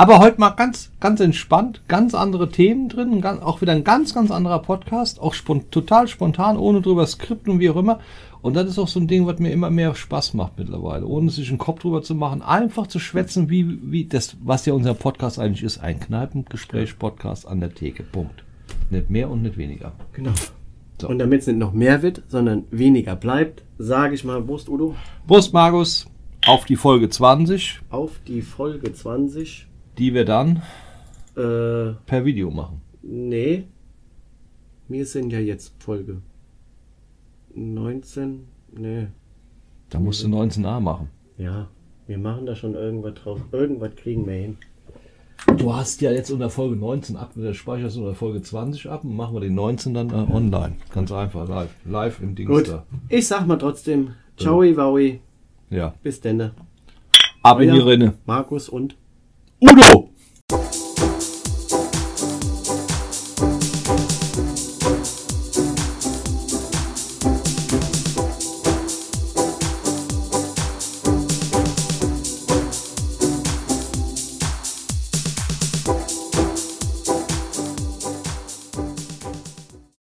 Aber heute mal ganz, ganz entspannt, ganz andere Themen drin, ganz, auch wieder ein ganz, ganz anderer Podcast, auch spon total spontan, ohne drüber skripten und wie auch immer. Und das ist auch so ein Ding, was mir immer mehr Spaß macht mittlerweile, ohne sich einen Kopf drüber zu machen, einfach zu schwätzen, wie, wie das, was ja unser Podcast eigentlich ist, ein Kneipengespräch-Podcast an der Theke. Punkt. Nicht mehr und nicht weniger. Genau. So. Und damit es nicht noch mehr wird, sondern weniger bleibt, sage ich mal, Prost, Udo, Prost, Markus, auf die Folge 20, auf die Folge 20. die wir dann Äh, per Video machen. nee. Wir sind ja jetzt Folge 19. Nee. Da musst du 19a machen. Ja, wir machen da schon irgendwas drauf. Irgendwas kriegen wir hin. Du hast ja jetzt unter Folge 19 ab, der speicherst unter Folge 20 ab und machen wir den 19 dann äh, online. Ganz einfach, live. Live im Dings Gut. da. Ich sag mal trotzdem, ciao, Wowi. Ja. Bis denne. Ab in die Rinne. Markus und Udo!